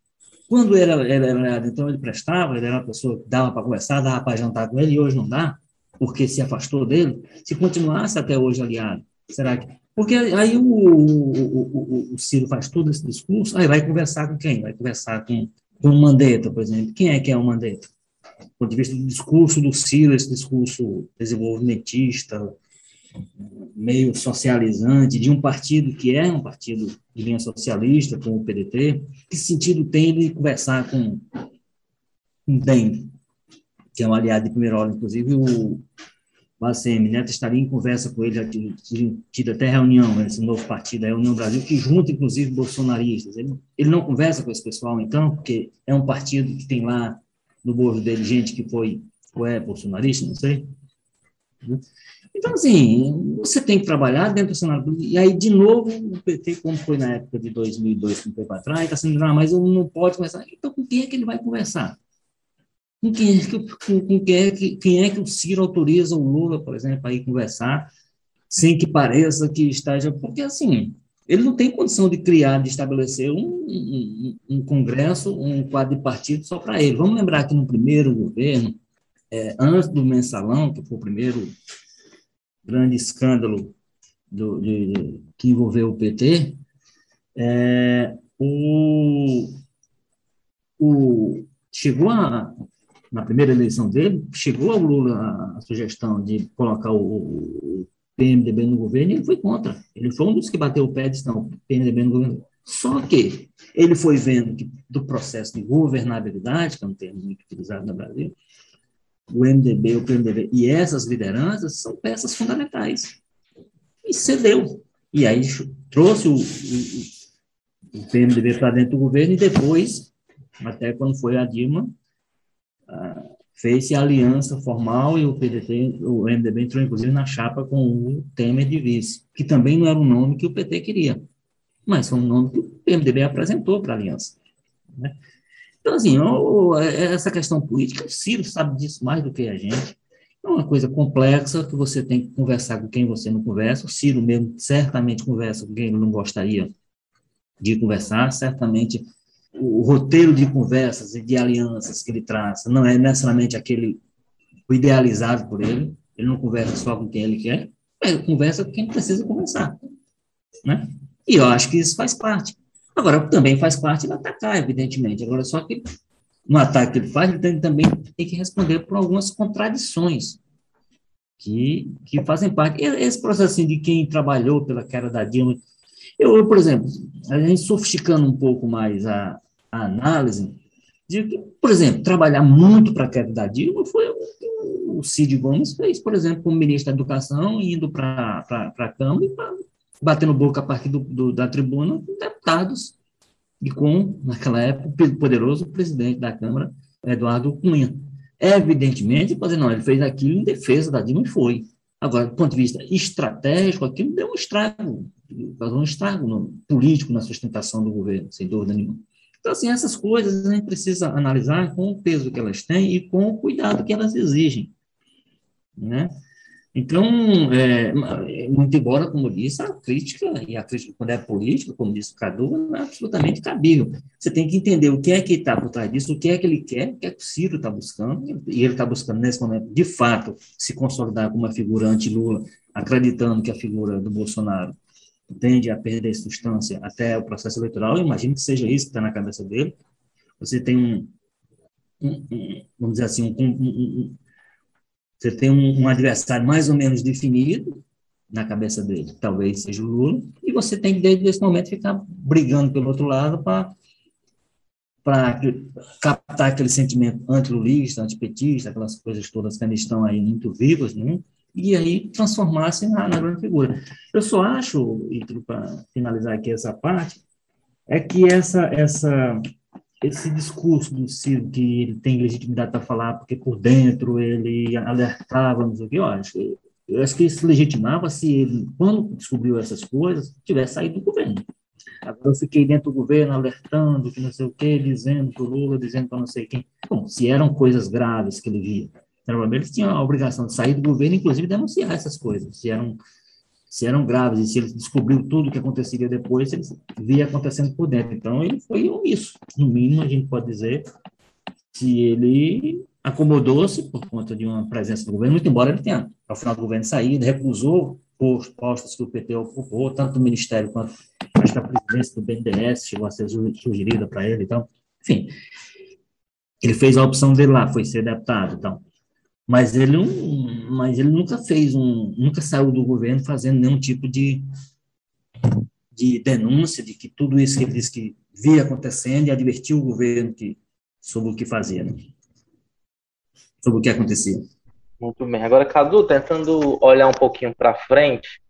Quando era, era então ele prestava, ele era uma pessoa que dava para conversar, dava para jantar com ele, e hoje não dá, porque se afastou dele. Se continuasse até hoje aliado, será que. Porque aí o, o, o, o Ciro faz todo esse discurso, aí vai conversar com quem? Vai conversar com, com o Mandetta, por exemplo. Quem é que é o Mandetta? Do ponto de vista do discurso do Ciro, esse discurso desenvolvimentista, meio socializante de um partido que é um partido de linha socialista, como o PDT, que sentido tem ele conversar com, o DEM, que é um aliado de primeira hora, inclusive o, o Neto estaria em conversa com ele, já tido, até reunião, esse novo partido, a União Brasil, que junta, inclusive, bolsonaristas. Ele, ele não conversa com esse pessoal, então, porque é um partido que tem lá no bordo dele gente que foi ou é bolsonarista, não sei. Então, assim, você tem que trabalhar dentro do cenário. E aí, de novo, o PT, como foi na época de 2002, que um tempo atrás, está sendo, ah, mas não pode conversar. Então, com quem é que ele vai conversar? Com quem é que, com, com quem, é que, quem é que o Ciro autoriza o Lula, por exemplo, a ir conversar, sem que pareça que esteja. Porque, assim, ele não tem condição de criar, de estabelecer um, um, um congresso, um quadro de partido só para ele. Vamos lembrar que no primeiro governo, é, antes do mensalão, que foi o primeiro grande escândalo do, de, que envolveu o PT, é, o, o, chegou a, na primeira eleição dele, chegou ao Lula a, sugestão de colocar o, o PMDB no governo e ele foi contra. Ele foi um dos que bateu o pé e disse, não, PMDB no governo. Só que ele foi vendo que do processo de governabilidade, que é um termo muito utilizado no Brasil, o MDB, o PMDB e essas lideranças são peças fundamentais. E cedeu. E aí trouxe o, o, o PMDB para dentro do governo e depois, até quando foi a Dilma, ah, fez-se aliança formal e o PDT, o MDB entrou inclusive na chapa com o Temer de vice, que também não era um nome que o PT queria, mas foi um nome que o PMDB apresentou para a aliança. Né? Então, assim, essa questão política, o Ciro sabe disso mais do que a gente. É uma coisa complexa que você tem que conversar com quem você não conversa. O Ciro mesmo certamente conversa com quem ele não gostaria de conversar. Certamente o roteiro de conversas e de alianças que ele traça não é necessariamente aquele idealizado por ele. Ele não conversa só com quem ele quer, ele conversa com quem precisa conversar. Né? E eu acho que isso faz parte. Agora, também faz parte do atacar, evidentemente. Agora, só que no ataque que ele faz, ele também tem que responder por algumas contradições que, que fazem parte. Esse processo de quem trabalhou pela queda da Dilma, eu, por exemplo, a gente sofisticando um pouco mais a, a análise, de que, por exemplo, trabalhar muito para a queda da Dilma foi o, o Cid Gomes fez, por exemplo, como ministro da Educação, indo para a Câmara e batendo boca a partir do, do, da tribuna com deputados e com, naquela época, o poderoso presidente da Câmara, Eduardo Cunha. Evidentemente, fazer não, ele fez aquilo em defesa da Dilma e foi. Agora, do ponto de vista estratégico, aquilo deu um estrago, causou um estrago no, político na sustentação do governo, sem dúvida nenhuma. Então, assim, essas coisas a gente precisa analisar com o peso que elas têm e com o cuidado que elas exigem. Né? Então, é, muito embora, como disse, a crítica, e a crítica quando é política, como disse o Cadu, é absolutamente cabível. Você tem que entender o que é que está por trás disso, o que é que ele quer, o que é que o Ciro está buscando, e ele está buscando, nesse momento, de fato, se consolidar como uma figura anti-Lula, acreditando que a figura do Bolsonaro tende a perder substância até o processo eleitoral, eu imagino que seja isso que está na cabeça dele. Você tem um, um, um vamos dizer assim, um, você tem um, um, adversário mais ou menos definido na cabeça dele, talvez seja o Lula, e você tem que, desde esse momento, ficar brigando pelo outro lado para para captar aquele sentimento antilulista, antipetista, aquelas coisas todas que ainda estão aí muito vivas, né? e aí transformar-se na, na, grande figura. Eu só acho, para finalizar aqui essa parte, é que essa, essa esse discurso do Ciro que ele tem legitimidade para falar porque por dentro ele alertava, não sei o que, eu acho, eu acho que isso legitimava se ele, quando descobriu essas coisas, tivesse saído do governo. Agora eu fiquei dentro do governo alertando que não sei o que, dizendo para o Lula, dizendo para não sei quem. Bom, se eram coisas graves que ele via, ele tinha a obrigação de sair do governo, inclusive denunciar essas coisas, se eram se eram graves, e se ele descobriu tudo o que aconteceria depois, ele via acontecendo por dentro. Então, ele foi omisso, no mínimo, a gente pode dizer, se ele acomodou-se por conta de uma presença do governo, muito embora ele tenha, ao final do governo, saído, recusou postos que o PT ocupou, tanto no Ministério quanto acho que a presidência do BNDES chegou a ser sugerida para ele, então, enfim, ele fez a opção dele lá, foi ser deputado, então, mas ele, não, mas ele nunca fez um, nunca saiu do governo fazendo nenhum tipo de, de denúncia de que tudo isso que ele disse que via acontecendo e advertiu o governo que, sobre o que fazia, né? sobre o que acontecia. Muito bem. Agora, Cadu, tentando olhar um pouquinho para frente,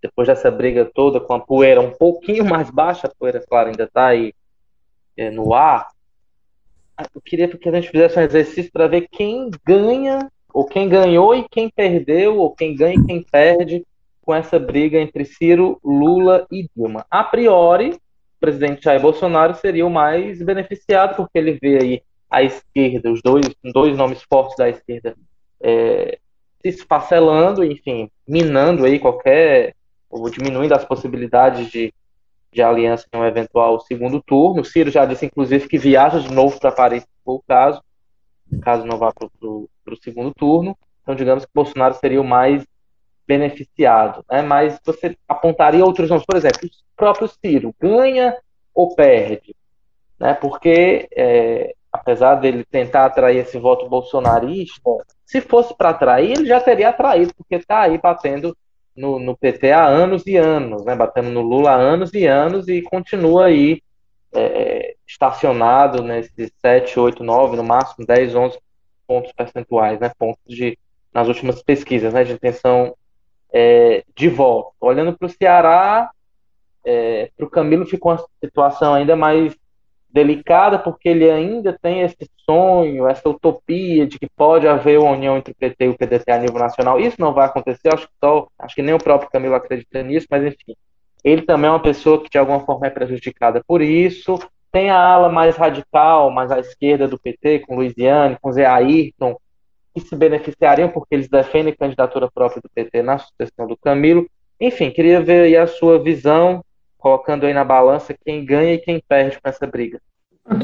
depois dessa briga toda com a poeira um pouquinho mais baixa, a poeira, claro, ainda está aí é, no ar. Eu queria que a gente fizesse um exercício para ver quem ganha ou quem ganhou e quem perdeu, ou quem ganha e quem perde com essa briga entre Ciro, Lula e Dilma. A priori, o presidente Jair Bolsonaro seria o mais beneficiado, porque ele vê aí a esquerda, os dois, dois nomes fortes da esquerda, é, se esfacelando, enfim, minando aí qualquer, ou diminuindo as possibilidades de, de aliança em um eventual segundo turno. O Ciro já disse, inclusive, que viaja de novo para Paris, se for o caso caso não vá para o segundo turno. Então, digamos que Bolsonaro seria o mais beneficiado. Né? Mas você apontaria outros nomes, por exemplo, o próprio Ciro, ganha ou perde? Né? Porque é, apesar dele tentar atrair esse voto bolsonarista, se fosse para atrair, ele já teria atraído, porque está aí batendo no, no, PT há anos e anos, né? batendo no Lula há anos e anos e continua aí é, estacionado nesses 7, 8, 9, no máximo 10, 11 pontos percentuais, né? pontos de, nas últimas pesquisas né? de intenção é, de voto. Olhando para o Ceará, é, para o Camilo ficou uma situação ainda mais delicada, porque ele ainda tem esse sonho, essa utopia de que pode haver uma união entre o PT e o PDT a nível nacional. Isso não vai acontecer, acho que, só, acho que nem o próprio Camilo acredita nisso, mas enfim. Ele também é uma pessoa que de alguma forma é prejudicada por isso. Tem a ala mais radical, mais à esquerda do PT, com Luiziane, com Zé Ayrton, que se beneficiariam porque eles defendem candidatura própria do PT na sucessão do Camilo. Enfim, queria ver aí a sua visão colocando aí na balança quem ganha e quem perde com essa briga.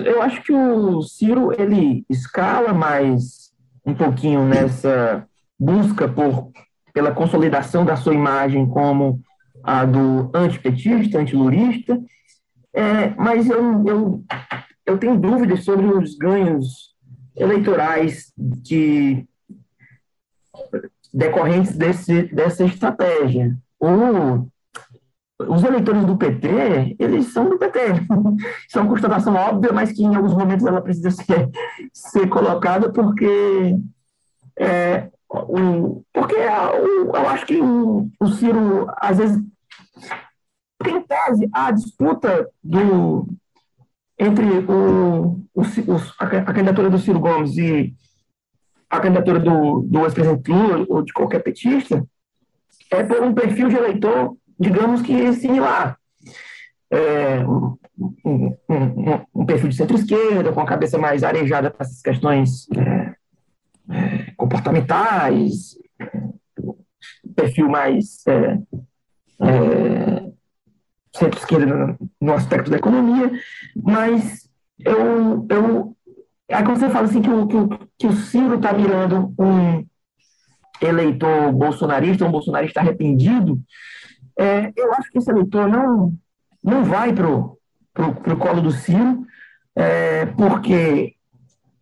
Eu acho que o Ciro ele escala mais um pouquinho nessa busca por pela consolidação da sua imagem como a do antipetista, antilurista, é, mas eu, eu, eu tenho dúvidas sobre os ganhos eleitorais que decorrentes desse, dessa estratégia. O os eleitores do PT, eles são do PT. Isso é uma constatação óbvia, mas que em alguns momentos ela precisa ser, ser colocada porque é, porque a, o, eu acho que o, o Ciro, às vezes, em tese, a disputa do, entre o, o, a, candidatura do Ciro Gomes e a candidatura do, do ex-presidente Lula ou de qualquer petista é por um perfil de eleitor digamos que similar. É, um, um, um, um, perfil de centro-esquerda, com a cabeça mais arejada para essas questões é, é, comportamentais, perfil mais é, é, centro-esquerda no, aspecto da economia, mas eu, eu aí quando você fala assim que o, que o, que o Ciro está mirando um eleitor bolsonarista, um bolsonarista arrependido, é, eu acho que esse eleitor não, não vai para o colo do Ciro, é, porque,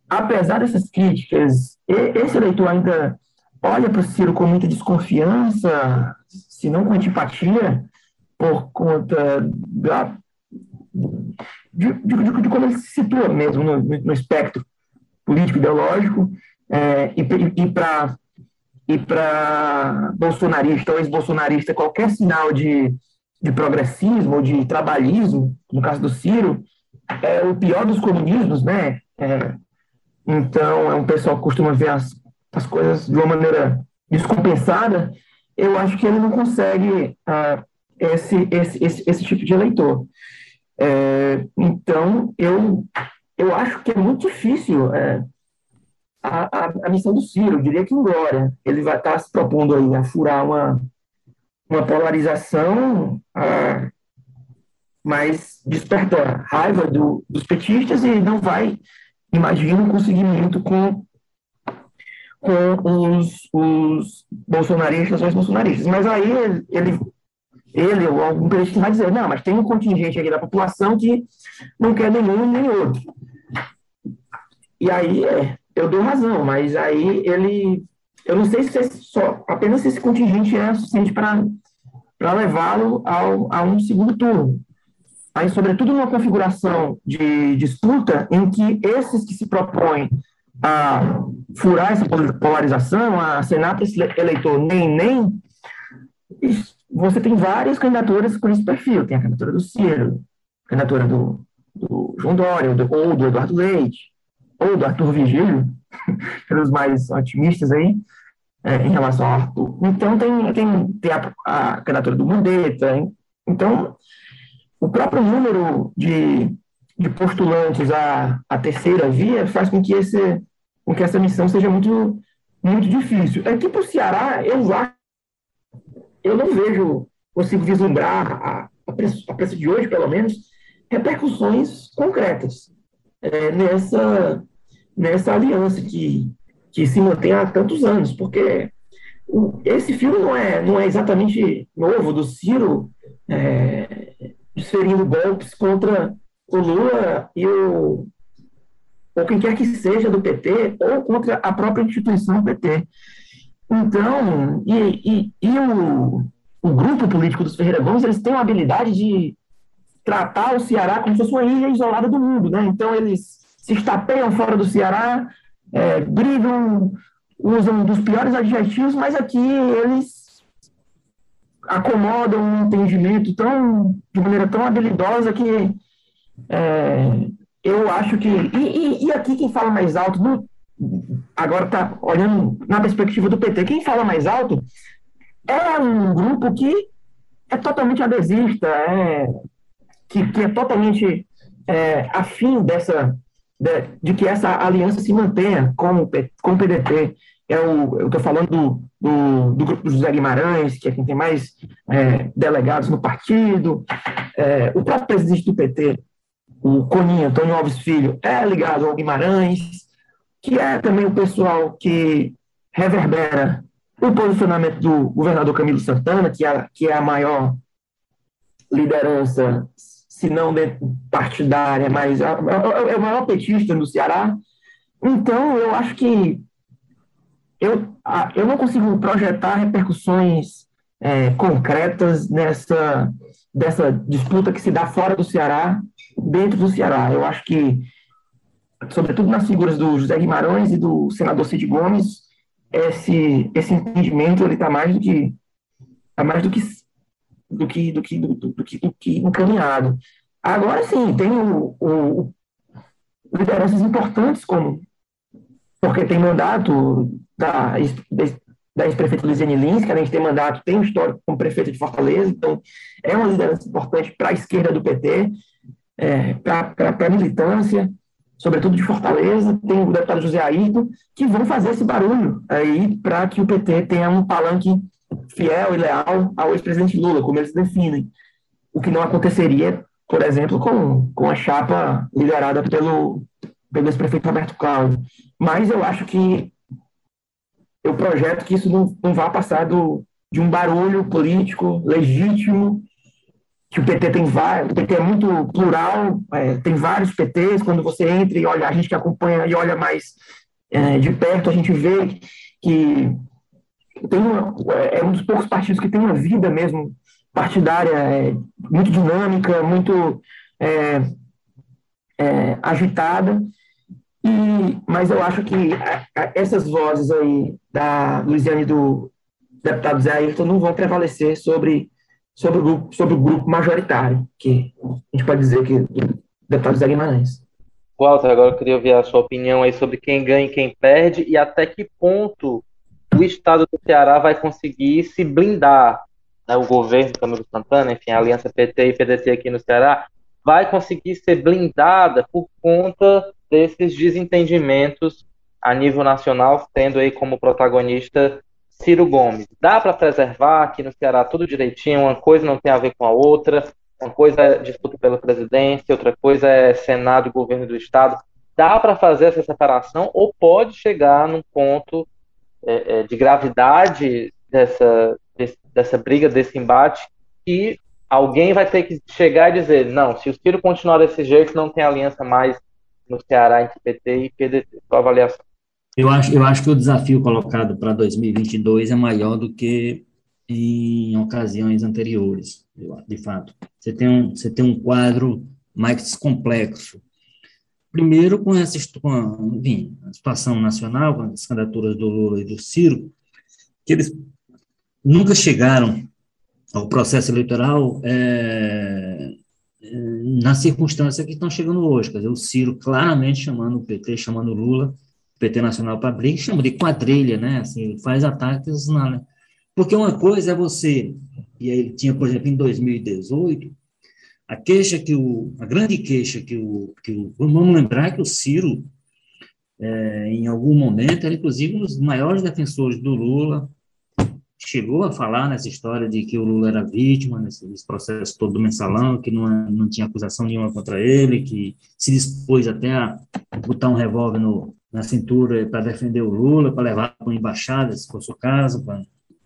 apesar dessas críticas, esse eleitor ainda olha para o Ciro com muita desconfiança, se não com antipatia, por conta da, de, de, de, de como ele se situa mesmo no, no espectro político-ideológico, é, e, e para e para bolsonarista ou ex-bolsonarista, qualquer sinal de, de progressismo ou de trabalhismo, no caso do Ciro, é o pior dos comunismos, né? É, então, é um pessoal que costuma ver as, as coisas de uma maneira descompensada. Eu acho que ele não consegue uh, esse, esse, esse, esse tipo de eleitor. É, então, eu, eu acho que é muito difícil é, a, a, a, missão do Ciro. Eu diria que embora ele vai estar se propondo aí a furar uma, uma polarização, a, mas desperta raiva do, dos petistas e não vai, imagino, conseguir muito com, com os, os bolsonaristas ou os bolsonaristas. Mas aí ele, ele ou algum petista vai dizer, não, mas tem um contingente aqui da população que não quer nenhum nem outro. E aí é, eu dou razão, mas aí ele. Eu não sei se é só apenas esse contingente é suficiente para levá-lo ao, a um segundo turno. Aí, sobretudo numa configuração de disputa em que esses que se propõem a furar essa polarização, a esse eleitor nem nem, você tem várias candidaturas com esse perfil. Tem a candidatura do Ciro, a candidatura do, do João Dória, ou do, ou do Eduardo Leite, ou do Arthur Vigílio, pelos mais otimistas aí, é, em relação ao Arthur. Então, tem, tem, tem a, a candidatura do Mundeta. Hein? Então, o próprio número de, de postulantes à, à terceira via faz com que, esse, com que essa missão seja muito, muito difícil. Aqui para o Ceará, eu, eu não vejo, consigo vislumbrar, a, a, preço, a preço de hoje, pelo menos, repercussões concretas é, nessa, nessa aliança que, que se mantém há tantos anos, porque esse filme não é, não é exatamente novo do Ciro é, desferindo golpes contra o Lula e o, ou quem quer que seja do PT, ou contra a própria instituição PT. Então, e, e, e o, o grupo político dos Ferreira Gomes, eles têm uma habilidade de tratar o Ceará como se fosse uma ilha isolada do mundo, né? Então, eles se estapeiam fora do Ceará, é, brigam, usam dos piores adjetivos, mas aqui eles acomodam um entendimento tão, de maneira tão habilidosa que é, eu acho que. E, e, aqui quem fala mais alto, agora está olhando na perspectiva do PT, quem fala mais alto é um grupo que é totalmente adesista, é, que, que é totalmente é, afim dessa, de, de, que essa aliança se mantenha com, com o PDT. É o, eu estou falando do, do, do, grupo do José Guimarães, que é quem tem mais é, delegados no partido, é, o próprio presidente do PT, o Coninha, Antônio Alves Filho, é ligado ao Guimarães, que é também o pessoal que reverbera o posicionamento do governador Camilo Santana, que é, que é a maior liderança, se não partidária, mas é, é, é o maior petista no Ceará. Então, eu acho que eu, eu não consigo projetar repercussões é, concretas nessa dessa disputa que se dá fora do Ceará, dentro do Ceará. Eu acho que, sobretudo nas figuras do José Guimarães e do senador Cid Gomes, esse, esse entendimento ele está mais do que tá mais do que do que do que do, do, que, do que encaminhado. Agora sim, tem o, o, lideranças importantes como porque tem mandato da, da ex-prefeita Luiziane Lins, que além de ter mandato, tem um histórico como prefeita de Fortaleza, então é uma liderança importante para a esquerda do PT, é, para a militância, sobretudo de Fortaleza, tem o deputado José Ayrton, que vão fazer esse barulho aí para que o PT tenha um palanque fiel e leal ao ex-presidente Lula, como eles definem. O que não aconteceria, por exemplo, com, com a chapa liderada pelo, pelo ex-prefeito Roberto Cláudio. Mas eu acho que eu projeto que isso não, não vá passar do, de um barulho político legítimo, que o PT tem vários, o PT é muito plural, é, tem vários PTs, quando você entra e olha, a gente que acompanha e olha mais é, de perto, a gente vê que tem uma, é um dos poucos partidos que tem uma vida mesmo partidária é, muito dinâmica, muito é, é, agitada, e, mas eu acho que essas vozes aí da Luiziane e do deputado Zé Ayrton não vão prevalecer sobre, sobre, o, grupo, sobre o grupo majoritário, que a gente pode dizer que do deputado Zé Guimarães. Walter, agora eu queria ouvir a sua opinião aí sobre quem ganha e quem perde e até que ponto o Estado do Ceará vai conseguir se blindar, né, o governo Camilo Santana, enfim, a aliança PT e PDT aqui no Ceará, vai conseguir ser blindada por conta desses desentendimentos a nível nacional, tendo aí como protagonista Ciro Gomes. Dá para preservar aqui no Ceará tudo direitinho, uma coisa não tem a ver com a outra, uma coisa é disputa pela presidência, outra coisa é Senado e governo do Estado. Dá para fazer essa separação ou pode chegar num ponto é, é, de gravidade dessa, desse, dessa briga, desse embate, que alguém vai ter que chegar e dizer: não, se o Ciro continuar desse jeito, não tem aliança mais no Ceará entre PT e PDT. Qual a avaliação? Eu acho, eu acho que o desafio colocado para 2022 é maior do que em ocasiões anteriores, de fato. Você tem um, você tem um quadro mais complexo. Primeiro, com essa enfim, a situação nacional, com as candidaturas do Lula e do Ciro, que eles nunca chegaram ao processo eleitoral é, na circunstância que estão chegando hoje. Quer dizer, o Ciro claramente chamando o PT, chamando o Lula, PT Nacional para briga, chama de quadrilha, né? Assim, faz ataques na. Porque uma coisa é você, e aí ele tinha, por exemplo, em 2018, a queixa que o. a grande queixa que o. Que o vamos lembrar que o Ciro, é, em algum momento, era inclusive um dos maiores defensores do Lula, chegou a falar nessa história de que o Lula era vítima nesse, nesse processo todo do mensalão, que não, não tinha acusação nenhuma contra ele, que se dispôs até a botar um revólver no, na cintura para defender o Lula, para levar para uma embaixada, se fosse o caso, para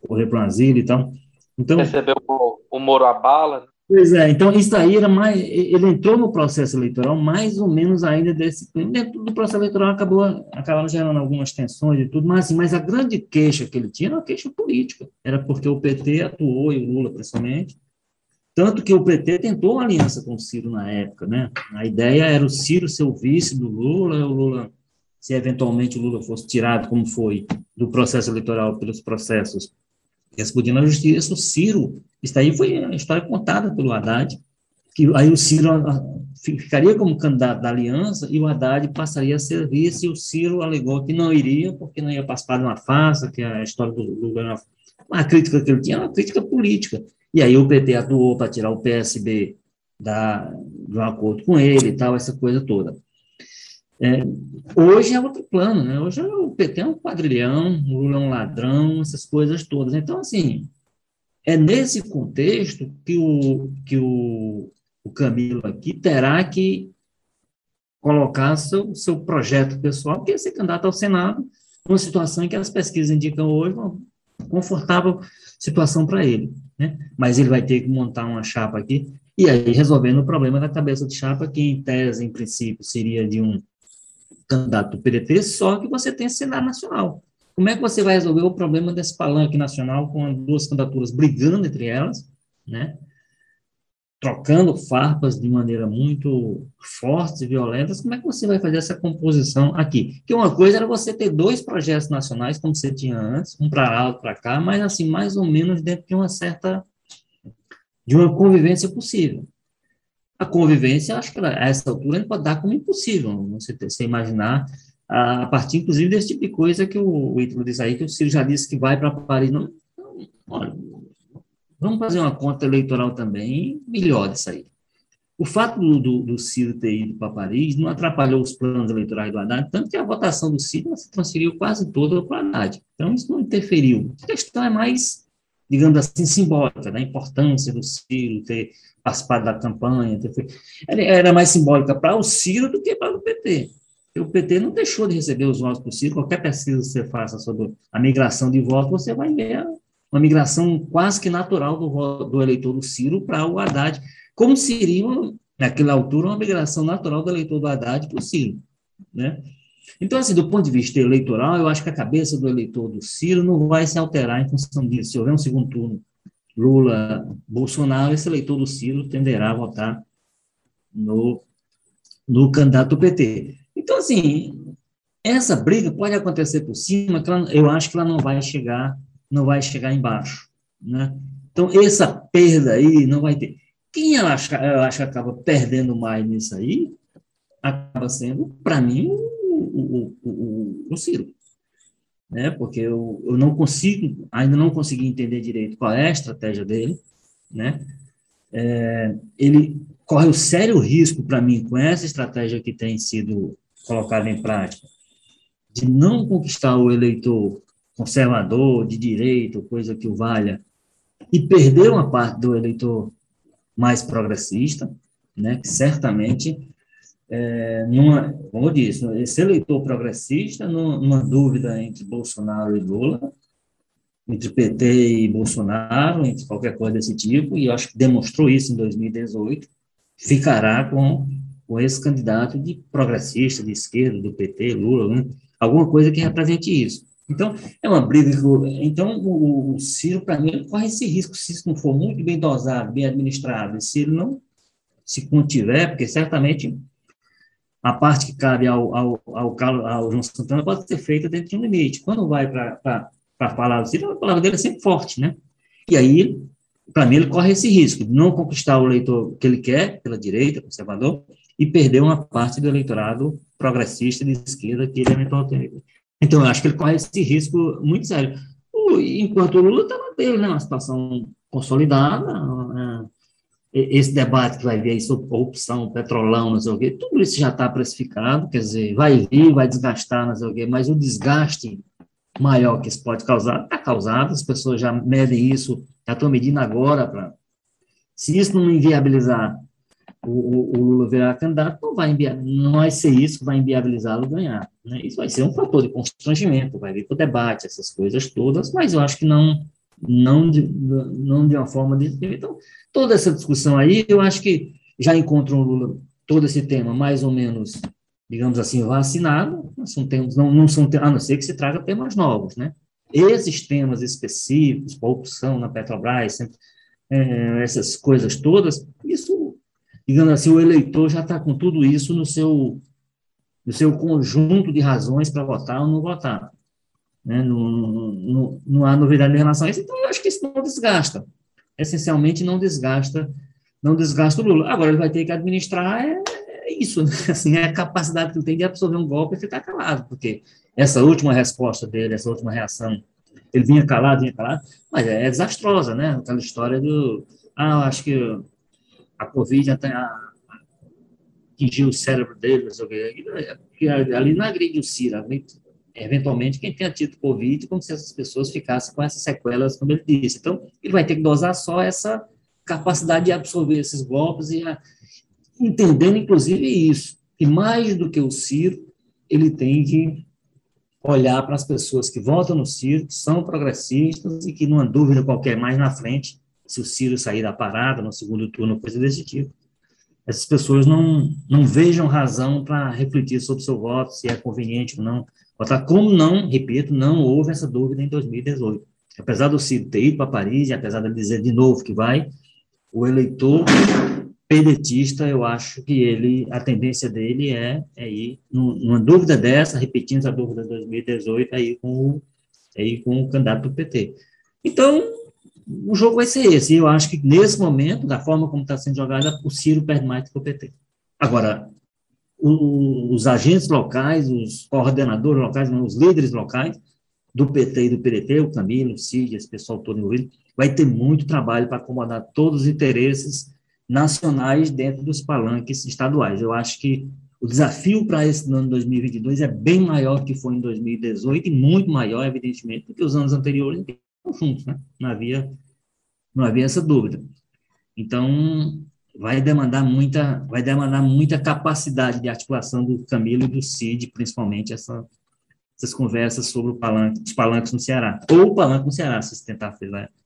correr para um asilo e tal. Então, Recebeu o, o Moro a bala? Pois é, então isso aí era mais. Ele entrou no processo eleitoral mais ou menos ainda desse. Dentro do processo eleitoral acabou, acabaram gerando algumas tensões e tudo, mas, assim, mas a grande queixa que ele tinha era uma queixa política. Era porque o PT atuou, e o Lula principalmente. Tanto que o PT tentou uma aliança com o Ciro na época, né? A ideia era o Ciro ser o vice do Lula, o Lula, se eventualmente o Lula fosse tirado, como foi, do processo eleitoral pelos processos explodindo na justiça, o Ciro, isso aí foi a história contada pelo Haddad, que aí o Ciro ah, ficaria como candidato da aliança e o Haddad passaria a ser vice, e o Ciro alegou que não iria, porque não ia participar de uma farsa, que a história do Lula, uma crítica que ele tinha, uma crítica política. E aí o PT atuou para tirar o PSB da, de um acordo com ele e tal, essa coisa toda. É, hoje é outro plano, né? Hoje o PT é um quadrilhão, o Lula é um ladrão, essas coisas todas. Então, assim, é nesse contexto que o, que o, o Camilo aqui terá que colocar seu, seu projeto pessoal, que é ser candidato ao Senado, numa situação em que as pesquisas indicam hoje uma confortável situação para ele. Né? Mas ele vai ter que montar uma chapa aqui, e aí resolvendo o problema da cabeça de chapa, que em tese, em princípio, seria de um candidato do PDT, só que você tem Senado Nacional. Como é que você vai resolver o problema desse palanque nacional com duas candidaturas brigando entre elas, né? trocando farpas de maneira muito forte e violentas, como é que você vai fazer essa composição aqui? Que uma coisa era você ter dois projetos nacionais, como você tinha antes, um para lá, outro para cá, mas assim, mais ou menos dentro de uma certa, de uma convivência possível a convivência, acho que a essa altura, a gente pode dar como impossível, você, você imaginar, a, partir, inclusive, desse tipo de coisa que o, o Ítalo diz aí, que o Ciro já disse que vai para Paris. Não, olha, vamos fazer uma conta eleitoral também melhor disso aí. O fato do, do, do Ciro ter ido para Paris não atrapalhou os planos eleitorais do Haddad, tanto que a votação do Ciro se transferiu quase toda para o Haddad. Então, isso não interferiu. A questão é mais, digamos assim, simbólica, da importância do Ciro ter participado da campanha. Era mais simbólica para o Ciro do que para o PT. O PT não deixou de receber os votos do Ciro. Qualquer pesquisa que você faça sobre a migração de votos, você vai ver uma migração quase que natural do, do eleitor do Ciro para o Haddad, como seria, naquela altura, uma migração natural do eleitor do Haddad para o Ciro. Né? Então, assim, do ponto de vista eleitoral, eu acho que a cabeça do eleitor do Ciro não vai se alterar em função disso. Se houver um segundo turno Lula, Bolsonaro, esse eleitor do Ciro tenderá a votar no, no candidato do PT. Então, assim, essa briga pode acontecer por cima, eu acho que ela não vai chegar, não vai chegar embaixo, né? Então, essa perda aí não vai ter. Quem eu acho, eu acho que acaba perdendo mais nisso aí, acaba sendo, para mim, o, o, o, o Ciro né? Porque eu, eu não consigo, ainda não consegui entender direito qual é a estratégia dele, né? É, ele corre o sério risco para mim com essa estratégia que tem sido colocada em prática de não conquistar o eleitor conservador, de direito, coisa que o valha, e perder uma parte do eleitor mais progressista, né, que certamente é, numa, como eu disse, esse eleitor progressista, numa dúvida entre Bolsonaro e Lula, entre PT e Bolsonaro, entre qualquer coisa desse tipo, e acho que demonstrou isso em 2018, ficará com, com esse candidato de progressista, de esquerda, do PT, Lula, né? alguma coisa que represente isso. Então, é uma briga. Então, o, o Ciro, para mim, corre esse risco, se isso não for muito bem dosado, bem administrado, se ele não se contiver, porque certamente a parte que cabe ao, ao, ao, ao João Santana pode ser feita dentro de um limite. Quando vai para a palavra dele, a palavra dele é sempre forte, né? E aí, para mim, ele corre esse risco de não conquistar o eleitor que ele quer, pela direita, conservador, e perder uma parte do eleitorado progressista de esquerda que ele eventualmente tem. Então, eu acho que ele corre esse risco muito sério. enquanto o Lula está na dele, né? Uma situação consolidada, né? Esse debate que vai vir aí sobre corrupção, petrolão, não sei o quê, tudo isso já está precificado, quer dizer, vai vir, vai desgastar, não sei o quê, mas o desgaste maior que isso pode causar, está causado, as pessoas já medem isso, já estão medindo agora. Se isso não inviabilizar o, o, o, Lula virar candidato, não vai, não vai ser isso que vai inviabilizá-lo ganhar. Né? Isso vai ser um fator de constrangimento, vai vir para o debate, essas coisas todas, mas eu acho que não não de, não de uma forma de. Então, toda essa discussão aí, eu acho que já encontra o Lula todo esse tema mais ou menos, digamos assim, vacinado, são temas, não, não são, a não ser que se traga temas novos, né? Esses temas específicos, corrupção na Petrobras, sempre, é, essas coisas todas, isso, digamos assim, o eleitor já está com tudo isso no seu, no seu conjunto de razões para votar ou não votar. Né? Não, não, há novidade em relação a isso, então eu acho que isso não desgasta. Essencialmente, não desgasta não desgasta o Lula. Agora, ele vai ter que administrar é, é isso, né? assim, é a capacidade que ele tem de absorver um golpe e ficar calado, porque essa última resposta dele, essa última reação, ele vinha calado, vinha calado, mas é, é desastrosa, né? Aquela história do, ah, acho que a Covid até atingiu o cérebro dele, o quê. Ali não agride o Ciro, eventualmente quem tenha tido Covid, como se essas pessoas ficassem com essas sequelas, como ele disse. Então, ele vai ter que dosar só essa capacidade de absorver esses golpes e a, entendendo, inclusive, isso, que mais do que o Ciro, ele tem que olhar para as pessoas que votam no Ciro, que são progressistas e que não há dúvida qualquer mais na frente, se o Ciro sair da parada no segundo turno, coisa desse tipo, essas pessoas não, não vejam razão para refletir sobre o seu voto, se é conveniente ou não. Como não, repito, não houve essa dúvida em 2018. Apesar do Ciro ter ido para Paris, e apesar de dizer de novo que vai, o eleitor pedetista, eu acho que ele, a tendência dele é, é ir, numa dúvida dessa, repetindo a dúvida de 2018, aí com, com o candidato do PT. Então, o jogo vai ser esse. Eu acho que, nesse momento, da forma como está sendo jogada, o Ciro perde mais do que o PT. Agora, os agentes locais, os coordenadores locais, os líderes locais do PT e do PDT, o Camilo, o Cid, esse pessoal todo envolvido, vai ter muito trabalho para acomodar todos os interesses nacionais dentro dos palanques estaduais. Eu acho que o desafio para esse ano 2022 é bem maior que foi em 2018 e muito maior, evidentemente, do que os anos anteriores juntos, né? Não havia, não havia essa dúvida. Então, vai demandar muita, vai demandar muita capacidade de articulação do Camilo e do Cid, principalmente essa, essas conversas sobre o palanque, os palanques no Ceará, ou o palanque no Ceará, se tentar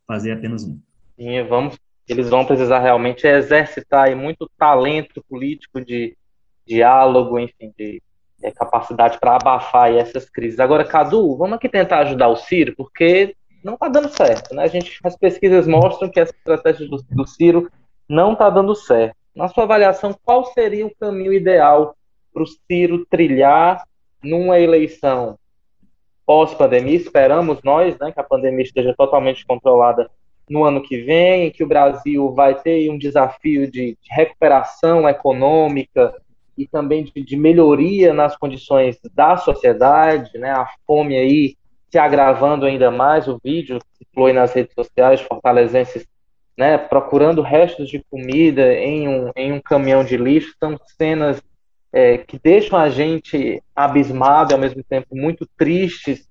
fazer, apenas um. Sim, vamos, eles vão precisar realmente exercitar muito talento político de diálogo, enfim, de, de capacidade para abafar essas crises. Agora, Cadu, vamos aqui tentar ajudar o Ciro, porque não está dando certo, né? A gente, as pesquisas mostram que essa estratégia do, do Ciro não está dando certo. Na sua avaliação, qual seria o caminho ideal para o Ciro trilhar numa eleição pós-pandemia, esperamos nós, né, que a pandemia esteja totalmente controlada no ano que vem, que o Brasil vai ter um desafio de, recuperação econômica e também de, melhoria nas condições da sociedade, né, a fome aí se agravando ainda mais, o vídeo que foi nas redes sociais fortalezenses né, procurando restos de comida em um, em um caminhão de lixo, são cenas é, que deixam a gente abismado e ao mesmo tempo muito tristes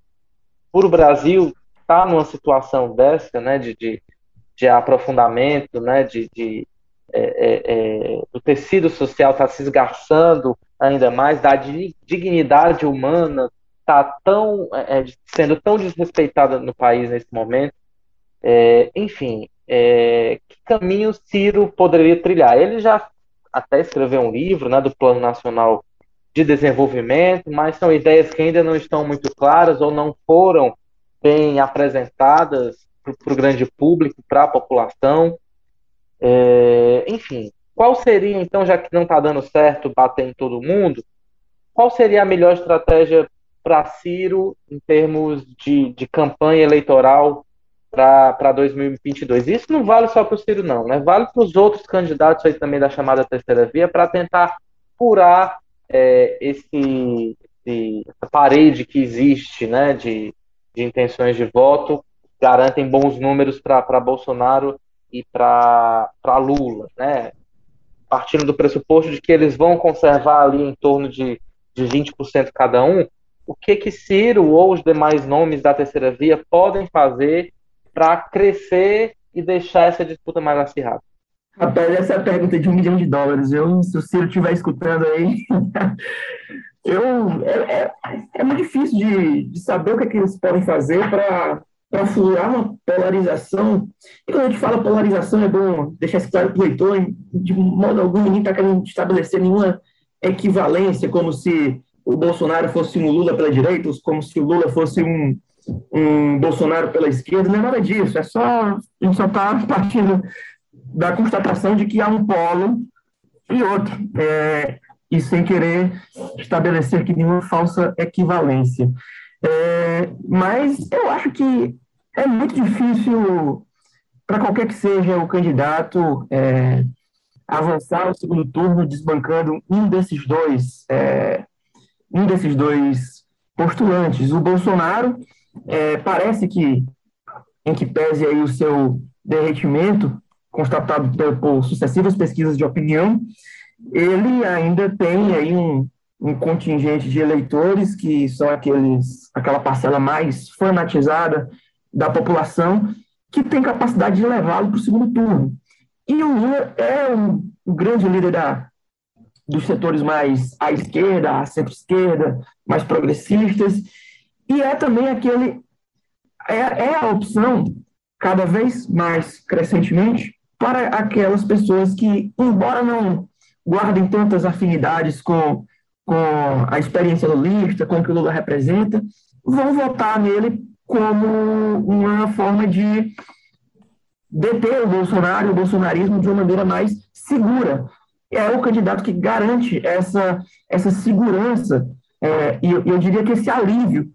por o Brasil estar tá numa situação dessa, né, de, de, de aprofundamento, né, de, de é, é, é o tecido social está se esgarçando ainda mais, da dignidade humana está tão é, é, sendo tão desrespeitada no país nesse momento. enfim, que caminho Ciro poderia trilhar? Ele já até escreveu um livro né, do Plano Nacional de Desenvolvimento, mas são ideias que ainda não estão muito claras ou não foram bem apresentadas para o grande público, para a população. É, enfim, qual seria, então, já que não está dando certo bater em todo mundo, qual seria a melhor estratégia para Ciro em termos de, de campanha eleitoral para 2022. Isso não vale só para o Ciro, não, né? Vale para os outros candidatos aí também da chamada terceira via para tentar furar é, esse, esse, essa parede que existe, né, de, de intenções de voto, garantem bons números para Bolsonaro e para Lula, né? Partindo do pressuposto de que eles vão conservar ali em torno de, de 20% cada um, o que que Ciro ou os demais nomes da terceira via podem fazer para crescer e deixar essa disputa mais acirrada? Rapaz, essa é a pergunta de um milhão de dólares. Eu, se o Ciro estiver escutando aí, eu, é, é, é, muito difícil de, de saber o que, é que eles podem fazer para furar uma polarização. E quando a gente fala polarização, é bom deixar isso claro para o leitor, de modo algum ninguém está querendo estabelecer nenhuma equivalência, como se o Bolsonaro fosse um Lula pela direita, como se o Lula fosse um, um Bolsonaro pela esquerda, não é nada disso, é só, a gente só está partindo da constatação de que há um polo e outro, é, e sem querer estabelecer que nenhuma falsa equivalência. É, mas eu acho que é muito difícil para qualquer que seja o candidato é, avançar ao segundo turno desbancando um desses dois é, um desses dois postulantes. O Bolsonaro é, parece que, em que pese aí o seu derretimento, constatado por sucessivas pesquisas de opinião, ele ainda tem aí um, um contingente de eleitores que são aqueles, aquela parcela mais fanatizada da população que tem capacidade de levá-lo para o segundo turno. E o Lula é um, um grande líder da, dos setores mais à esquerda, à centro-esquerda, mais progressistas, e é também aquele é, é a opção cada vez mais crescentemente para aquelas pessoas que, embora não guardem tantas afinidades com com a experiência lulista, com o que o Lula representa, vão votar nele como uma forma de deter o Bolsonaro, o bolsonarismo, de uma maneira mais segura. É o candidato que garante essa, essa segurança é, e eu, eu, diria que esse alívio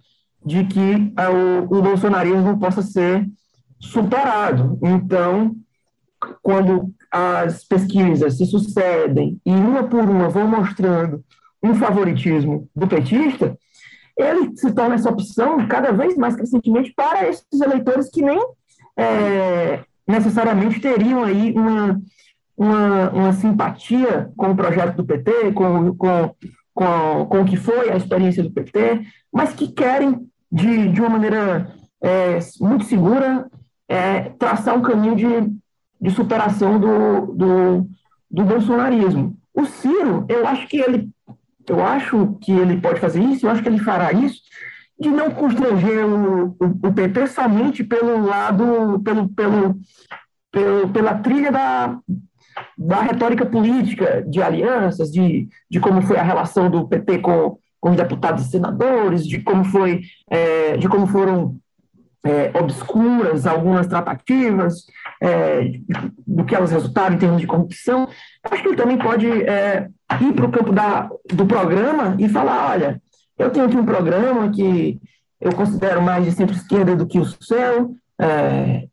de que é, o, o bolsonarismo possa ser superado. Então, quando as pesquisas se sucedem e uma por uma vão mostrando um favoritismo do petista, ele se torna essa opção cada vez mais crescentemente para esses eleitores que nem é, necessariamente teriam aí uma, uma, uma, simpatia com o projeto do PT, com, com, com, com o que foi a experiência do PT, mas que querem, de, de uma maneira é, muito segura, é, traçar um caminho de, de superação do, do, do bolsonarismo. O Ciro, eu acho que ele eu acho que ele pode fazer isso, eu acho que ele fará isso, de não constranger o, o, o PT somente pelo lado, pelo, pelo, pelo, pela trilha da, da retórica política, de alianças, de, de como foi a relação do PT com, com os deputados e senadores, de como foi, é, de como foram é, obscuras algumas tratativas, é, do que elas resultaram em termos de corrupção. Acho que ele também pode é, ir para o campo da, do programa e falar, olha, eu tenho aqui um programa que eu considero mais de centro-esquerda do que o seu, é,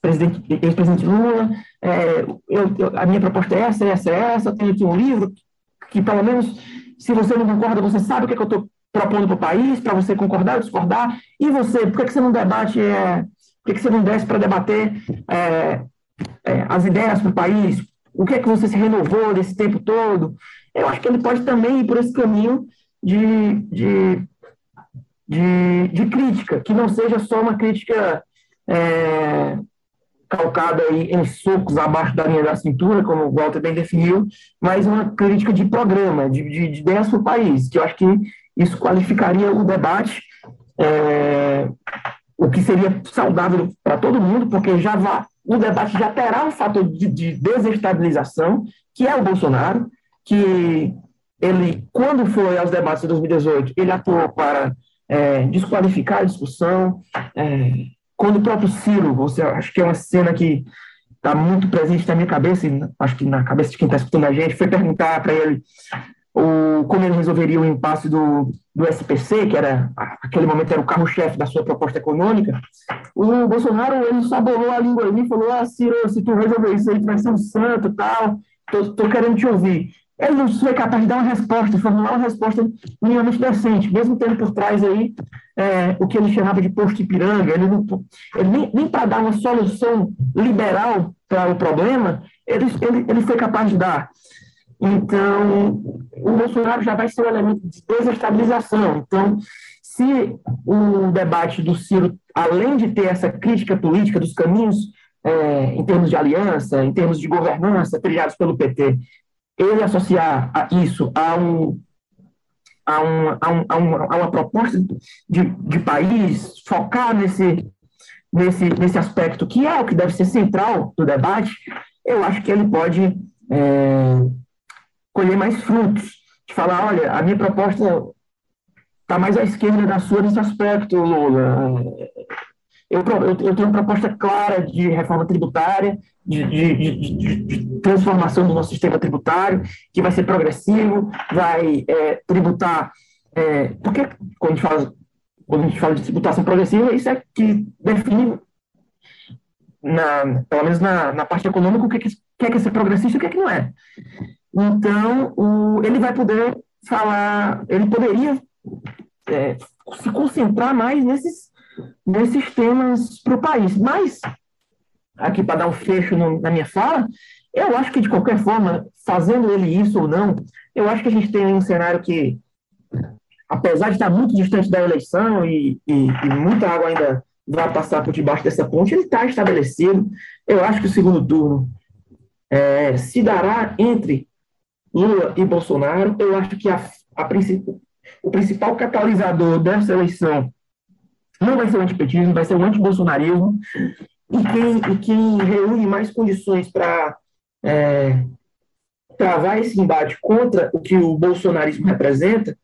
presidente, ex-presidente Lula, é, eu, eu, a minha proposta é essa, essa, essa, eu tenho aqui um livro que, pelo menos, se você não concorda, você sabe o que, é que eu estou propondo para o país, para você concordar ou discordar, e você, por que, que você não debate, é, por que, que você não desce para debater é, é, as ideias para o país, o que é que você se renovou nesse tempo todo? Eu acho que ele pode também ir por esse caminho de, de, de, de crítica, que não seja só uma crítica é, calcada aí em socos abaixo da linha da cintura, como o Walter bem definiu, mas uma crítica de programa, de, de, de ideias para o país, que eu acho que isso qualificaria o debate, é, o que seria saudável para todo mundo, porque já vai, o debate já terá um fator de, de desestabilização, que é o Bolsonaro, que ele, quando foi aos debates de 2018, ele atuou para é, desqualificar a discussão. É, quando o próprio Ciro, você, acho que é uma cena que está muito presente na minha cabeça, e acho que na cabeça de quem está escutando a gente, foi perguntar para ele o, como ele resolveria o impasse do, do SPC, que era, aquele momento era o carro-chefe da sua proposta econômica, o Bolsonaro, ele sabolou a língua e falou, ah, Ciro, se tu resolver isso aí, tu vai ser um santo tal, tô querendo te ouvir. Ele não foi capaz de dar uma resposta, formular uma resposta minimamente decente, mesmo tendo por trás aí é, o que ele chamava de posto Ipiranga, ele, não, ele nem, nem para dar uma solução liberal para o problema, ele, ele, ele foi capaz de dar. Então, o Bolsonaro já vai ser um elemento de desestabilização. Então, se o debate do Ciro, além de ter essa crítica política dos caminhos é, em termos de aliança, em termos de governança trilhados pelo PT, ele associar a isso a, um, a, um, a, um, a, uma proposta de, de país, focar nesse, nesse, nesse aspecto, que é o que deve ser central do debate, eu acho que ele pode é, colher mais frutos. De falar, olha, a minha proposta está mais à esquerda da sua nesse aspecto, Lula. Eu, eu, tenho uma proposta clara de reforma tributária, de, de, de, de, transformação do nosso sistema tributário, que vai ser progressivo, vai é, tributar. É, porque quando a, gente fala, quando a gente fala de tributação progressiva, isso é que define, na, pelo menos na, na parte econômica, o que, que, que é que é ser progressista e o que é que não é. Então, o, ele vai poder falar, ele poderia é, se concentrar mais nesses, nesses temas para o país. Mas, aqui para dar um fecho no, na minha fala, eu acho que, de qualquer forma, fazendo ele isso ou não, eu acho que a gente tem um cenário que, apesar de estar muito distante da eleição e, e, e muita água ainda vai passar por debaixo dessa ponte, ele está estabelecido. Eu acho que o segundo turno é, se dará entre Lula e Bolsonaro. Eu acho que a, a o principal catalisador dessa eleição não vai ser o antipetismo, vai ser o antibolsonarismo. E quem, e quem reúne mais condições para é, travar esse embate contra o que o bolsonarismo representa,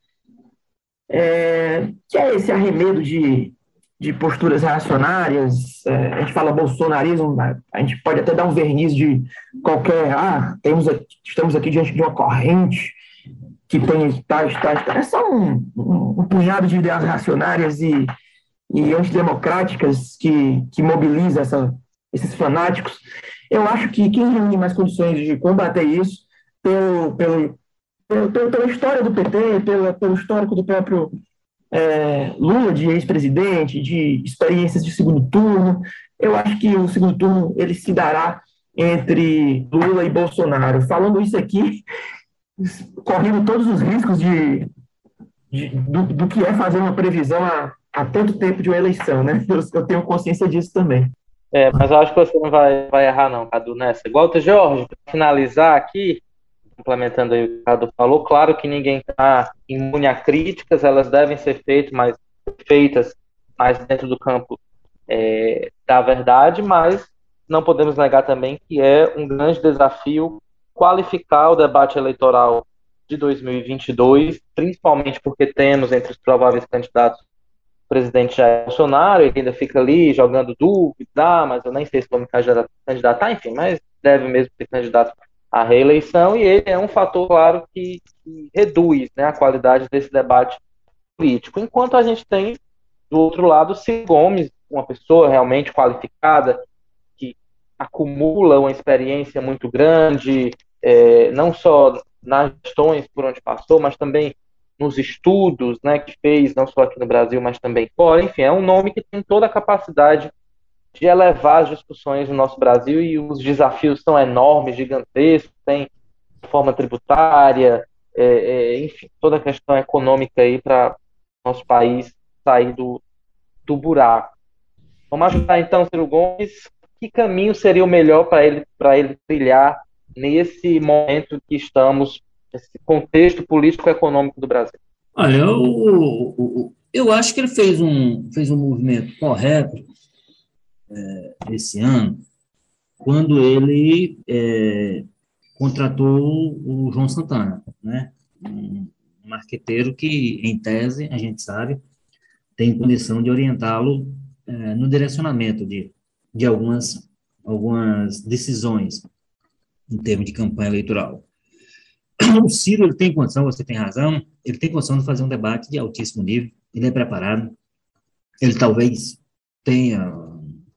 é, que é esse arremedo de, de posturas reacionárias, é, a gente fala bolsonarismo, a gente pode até dar um verniz de qualquer, ah, temos, estamos aqui diante de uma corrente que tem tais, tais, tais. É só um, um, um punhado de ideias racionárias e, e antidemocráticas que, que mobiliza essa, esses fanáticos. Eu acho que quem reúne mais condições de combater isso, pelo, pelo, pelo, pela história do PT, pela, pelo histórico do próprio é, Lula, de ex-presidente, de experiências de segundo turno, eu acho que o segundo turno ele se dará entre Lula e Bolsonaro. Falando isso aqui, correndo todos os riscos de, de do, do, que é fazer uma previsão há, há tanto tempo de uma eleição, né? Eu, eu, tenho consciência disso também. É, mas eu acho que você não vai, vai errar, não, Cadu, nessa. Walter Jorge, para finalizar aqui, complementando aí o que o Cadu falou, claro que ninguém está imune a críticas, elas devem ser feitas, mas feitas mais dentro do campo é, da verdade, mas não podemos negar também que é um grande desafio qualificar o debate eleitoral de 2022, principalmente porque temos entre os prováveis candidatos presidente Jair Bolsonaro, ele ainda fica ali jogando dúvidas, ah, mas eu nem sei se vou me candidatar, enfim, mas deve mesmo ser candidato à reeleição, e ele é um fator, claro, que, que reduz né, a qualidade desse debate político. Enquanto a gente tem, do outro lado, Ciro Gomes, uma pessoa realmente qualificada, que acumula uma experiência muito grande, é, não só nas gestões por onde passou, mas também nos estudos né, que fez, não só aqui no Brasil, mas também fora. Enfim, é um nome que tem toda a capacidade de elevar as discussões no nosso Brasil e os desafios são enormes, gigantescos, tem forma tributária, é, é, enfim, toda a questão econômica aí para nosso país sair do, do buraco. Vamos ajudar então, Ciro Gomes, que caminho seria o melhor para ele, ele trilhar nesse momento que estamos, nesse contexto político-econômico do Brasil? Olha, eu, eu acho que ele fez um, fez um movimento correto é, esse ano, quando ele é, contratou o João Santana, né? um marqueteiro que, em tese, a gente sabe, tem condição de orientá-lo é, no direcionamento de, de algumas, algumas decisões em termos de campanha eleitoral. O Ciro ele tem condição, você tem razão, ele tem condição de fazer um debate de altíssimo nível, ele é preparado, ele talvez tenha,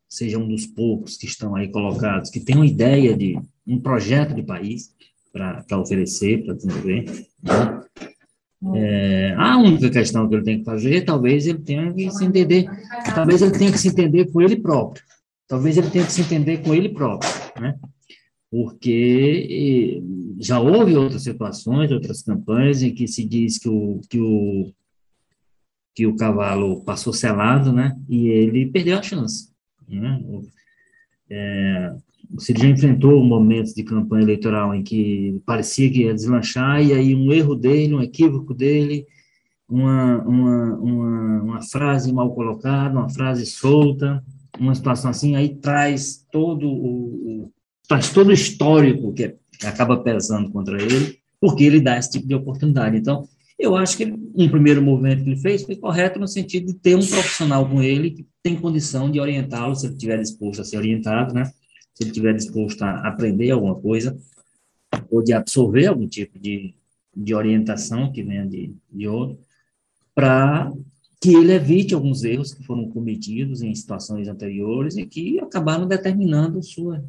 seja um dos poucos que estão aí colocados, que tem uma ideia de um projeto de país para oferecer, para desenvolver. Né? É, a única questão que ele tem que fazer, talvez ele tenha que se entender, talvez ele tenha que se entender com ele próprio, talvez ele tenha que se entender com ele próprio, né? Porque já houve outras situações, outras campanhas em que se diz que o, que o, que o cavalo passou selado, né, e ele perdeu a chance. Né? É, você já enfrentou momentos de campanha eleitoral em que parecia que ia deslanchar, e aí um erro dele, um equívoco dele, uma, uma, uma, uma frase mal colocada, uma frase solta, uma situação assim, aí traz todo o, o traz todo o histórico que, acaba pesando contra ele, porque ele dá esse tipo de oportunidade. Então, eu acho que um primeiro movimento que ele fez foi correto no sentido de ter um profissional com ele que tem condição de orientá-lo, se ele estiver disposto a ser orientado, né? Se ele estiver disposto a aprender alguma coisa, ou de absorver algum tipo de, de orientação que venha de, de outro, para que ele evite alguns erros que foram cometidos em situações anteriores e que acabaram determinando sua,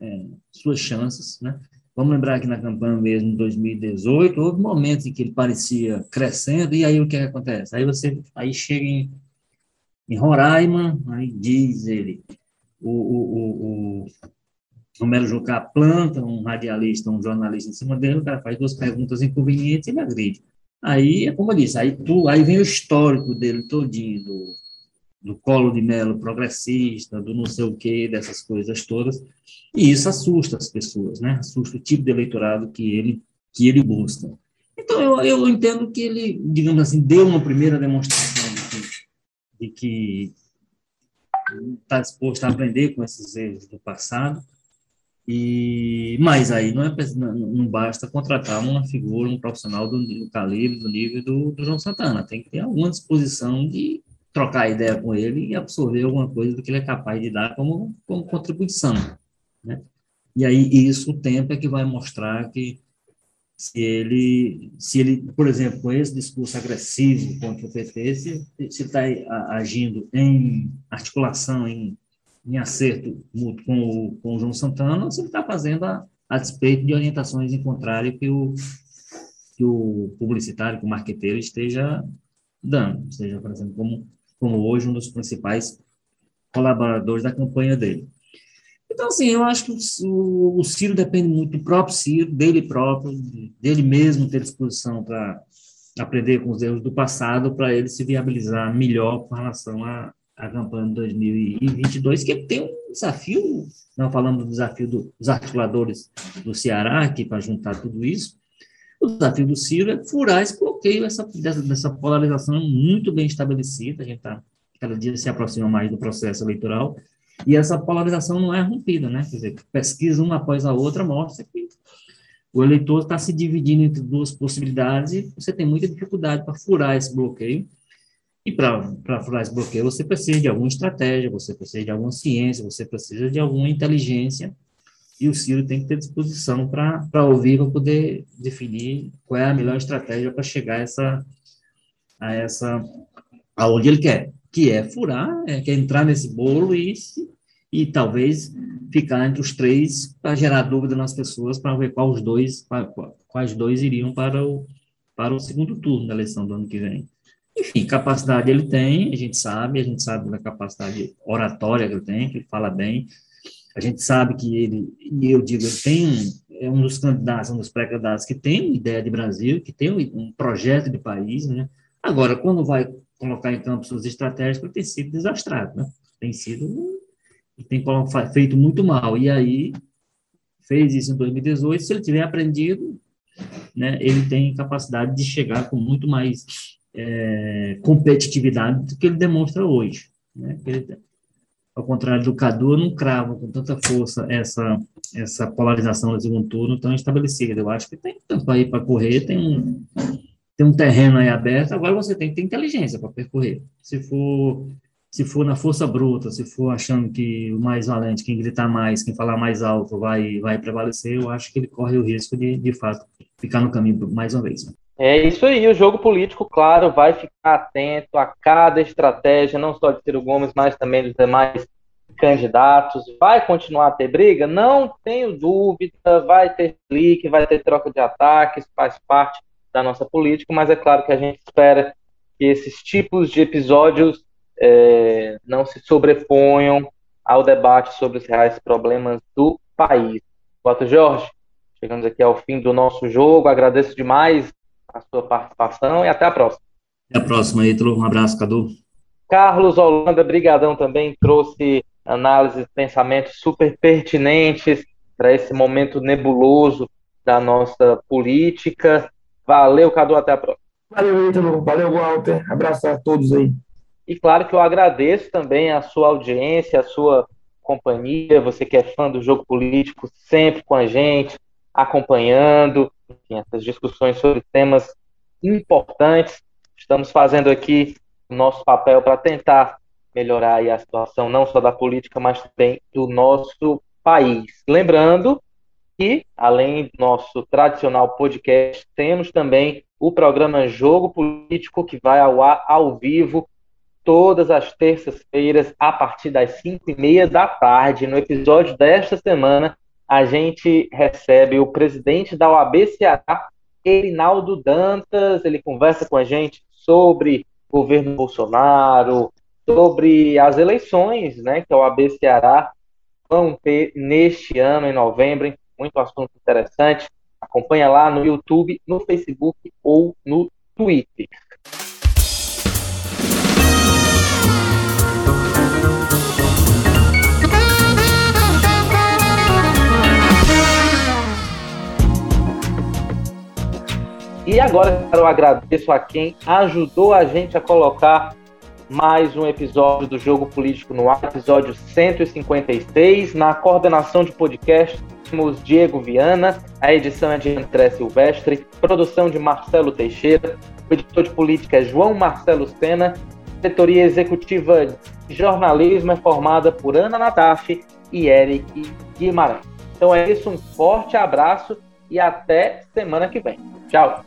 é, suas chances, né? Vamos lembrar que na campanha mesmo, em 2018, houve momentos em que ele parecia crescendo, e aí o que, é que acontece? Aí você aí chega em, em Roraima, aí diz ele, o, o, o, o Romero Jucá planta um radialista, um jornalista em cima dele, o cara faz duas perguntas inconvenientes e ele agride. Aí, é como eu disse, aí, tu, aí vem o histórico dele todinho, do, do colo de melo progressista, do não sei o quê, dessas coisas todas, e isso assusta as pessoas, né? Assusta o tipo de eleitorado que ele, que ele busca. Então, eu, eu entendo que ele, digamos assim, deu uma primeira demonstração de que está disposto a aprender com esses erros do passado, e, mas aí não, é, não, basta contratar uma figura, um profissional do, do calibre, do nível do, do, João Santana. Tem que ter alguma disposição de trocar ideia com ele e absorver alguma coisa do que ele é capaz de dar como, como contribuição. Né? E aí isso o tempo é que vai mostrar que se ele, se ele, por exemplo, com esse discurso agressivo contra o PT, se, está agindo em articulação, em em acerto mútuo com o, com o João Santana, ou se ele está fazendo a, a despeito de orientações em contrário que o, que o publicitário, que o marqueteiro esteja dando, esteja fazendo como, como hoje um dos principais colaboradores da campanha dele. Então, assim, eu acho que o, Ciro depende muito do próprio Ciro, dele próprio, dele mesmo ter disposição para aprender com os erros do passado, para ele se viabilizar melhor com relação a, a campanha de 2022, que tem um desafio, não falando do desafio dos articuladores do Ceará, aqui para juntar tudo isso, o desafio do Ciro é furar esse bloqueio, essa, dessa, dessa polarização muito bem estabelecida, a gente está, cada dia se aproxima mais do processo eleitoral, e essa polarização não é rompida, né? Quer dizer, pesquisa uma após a outra mostra que o eleitor está se dividindo entre duas possibilidades e você tem muita dificuldade para furar esse bloqueio, e para furar esse bloqueio, você precisa de alguma estratégia, você precisa de alguma ciência, você precisa de alguma inteligência, e o Ciro tem que ter disposição para ouvir, para poder definir qual é a melhor estratégia para chegar a essa, a essa, aonde ele quer, que é furar, é, que é entrar nesse bolo e, e talvez ficar entre os três para gerar dúvida nas pessoas, para ver qual os dois, quais dois iriam para o, para o segundo turno da eleição do ano que vem. Enfim, capacidade ele tem, a gente sabe, a gente sabe da capacidade oratória que ele tem, que ele fala bem, a gente sabe que ele, e eu digo, ele tem é um dos candidatos, um dos pré-candidatos que tem uma ideia de Brasil, que tem um projeto de país, né? Agora, quando vai colocar em campo suas estratégias, tem sido desastrado, né? Tem sido, tem feito muito mal, e aí fez isso em 2018, se ele tiver aprendido, né, ele tem capacidade de chegar com muito mais é, competitividade do que ele demonstra hoje. Né? Ele, ao contrário do Cadu, não crava com tanta força essa, essa polarização do segundo turno tão estabelecida. Eu acho que tem tanto aí para correr, tem um, tem um terreno aí aberto, agora você tem que ter inteligência para percorrer. Se for se for na força bruta, se for achando que o mais valente, quem gritar mais, quem falar mais alto vai vai prevalecer, eu acho que ele corre o risco de, de fato, ficar no caminho mais uma vez. É isso aí, o jogo político, claro, vai ficar atento a cada estratégia, não só de Ciro Gomes, mas também dos demais candidatos. Vai continuar a ter briga? Não tenho dúvida, vai ter clique, vai ter troca de ataques, faz parte da nossa política, mas é claro que a gente espera que esses tipos de episódios é, não se sobreponham ao debate sobre os reais problemas do país. Boto Jorge, chegamos aqui ao fim do nosso jogo, agradeço demais a sua participação e até a próxima. Até a próxima, Ítalo. Um abraço, Cadu. Carlos Holanda, brigadão também, trouxe análises, pensamentos super pertinentes para esse momento nebuloso da nossa política. Valeu, Cadu, até a próxima. Valeu, Ítalo. Valeu, Walter. Abraço a todos aí. E claro que eu agradeço também a sua audiência, a sua companhia, você que é fã do jogo político, sempre com a gente, acompanhando enfim, essas discussões sobre temas importantes. Estamos fazendo aqui o nosso papel para tentar melhorar a situação não só da política, mas também do nosso país. Lembrando que, além do nosso tradicional podcast, temos também o programa Jogo Político, que vai ao ar ao vivo todas as terças-feiras, a partir das 5 e meia da tarde. No episódio desta semana, a gente recebe o presidente da OAB Ceará, Erinaldo Dantas. Ele conversa com a gente sobre governo Bolsonaro, sobre as eleições né, que a OAB Ceará vão ter neste ano, em novembro. Muito assunto interessante. Acompanha lá no YouTube, no Facebook ou no Twitter. E agora eu agradeço a quem ajudou a gente a colocar mais um episódio do Jogo Político no ar, episódio 156. Na coordenação de podcast, temos Diego Viana, a edição é de André Silvestre, produção de Marcelo Teixeira, o editor de política é João Marcelo Sena, a diretoria executiva de jornalismo é formada por Ana Nataf e Eric Guimarães. Então é isso, um forte abraço e até semana que vem. Tchau!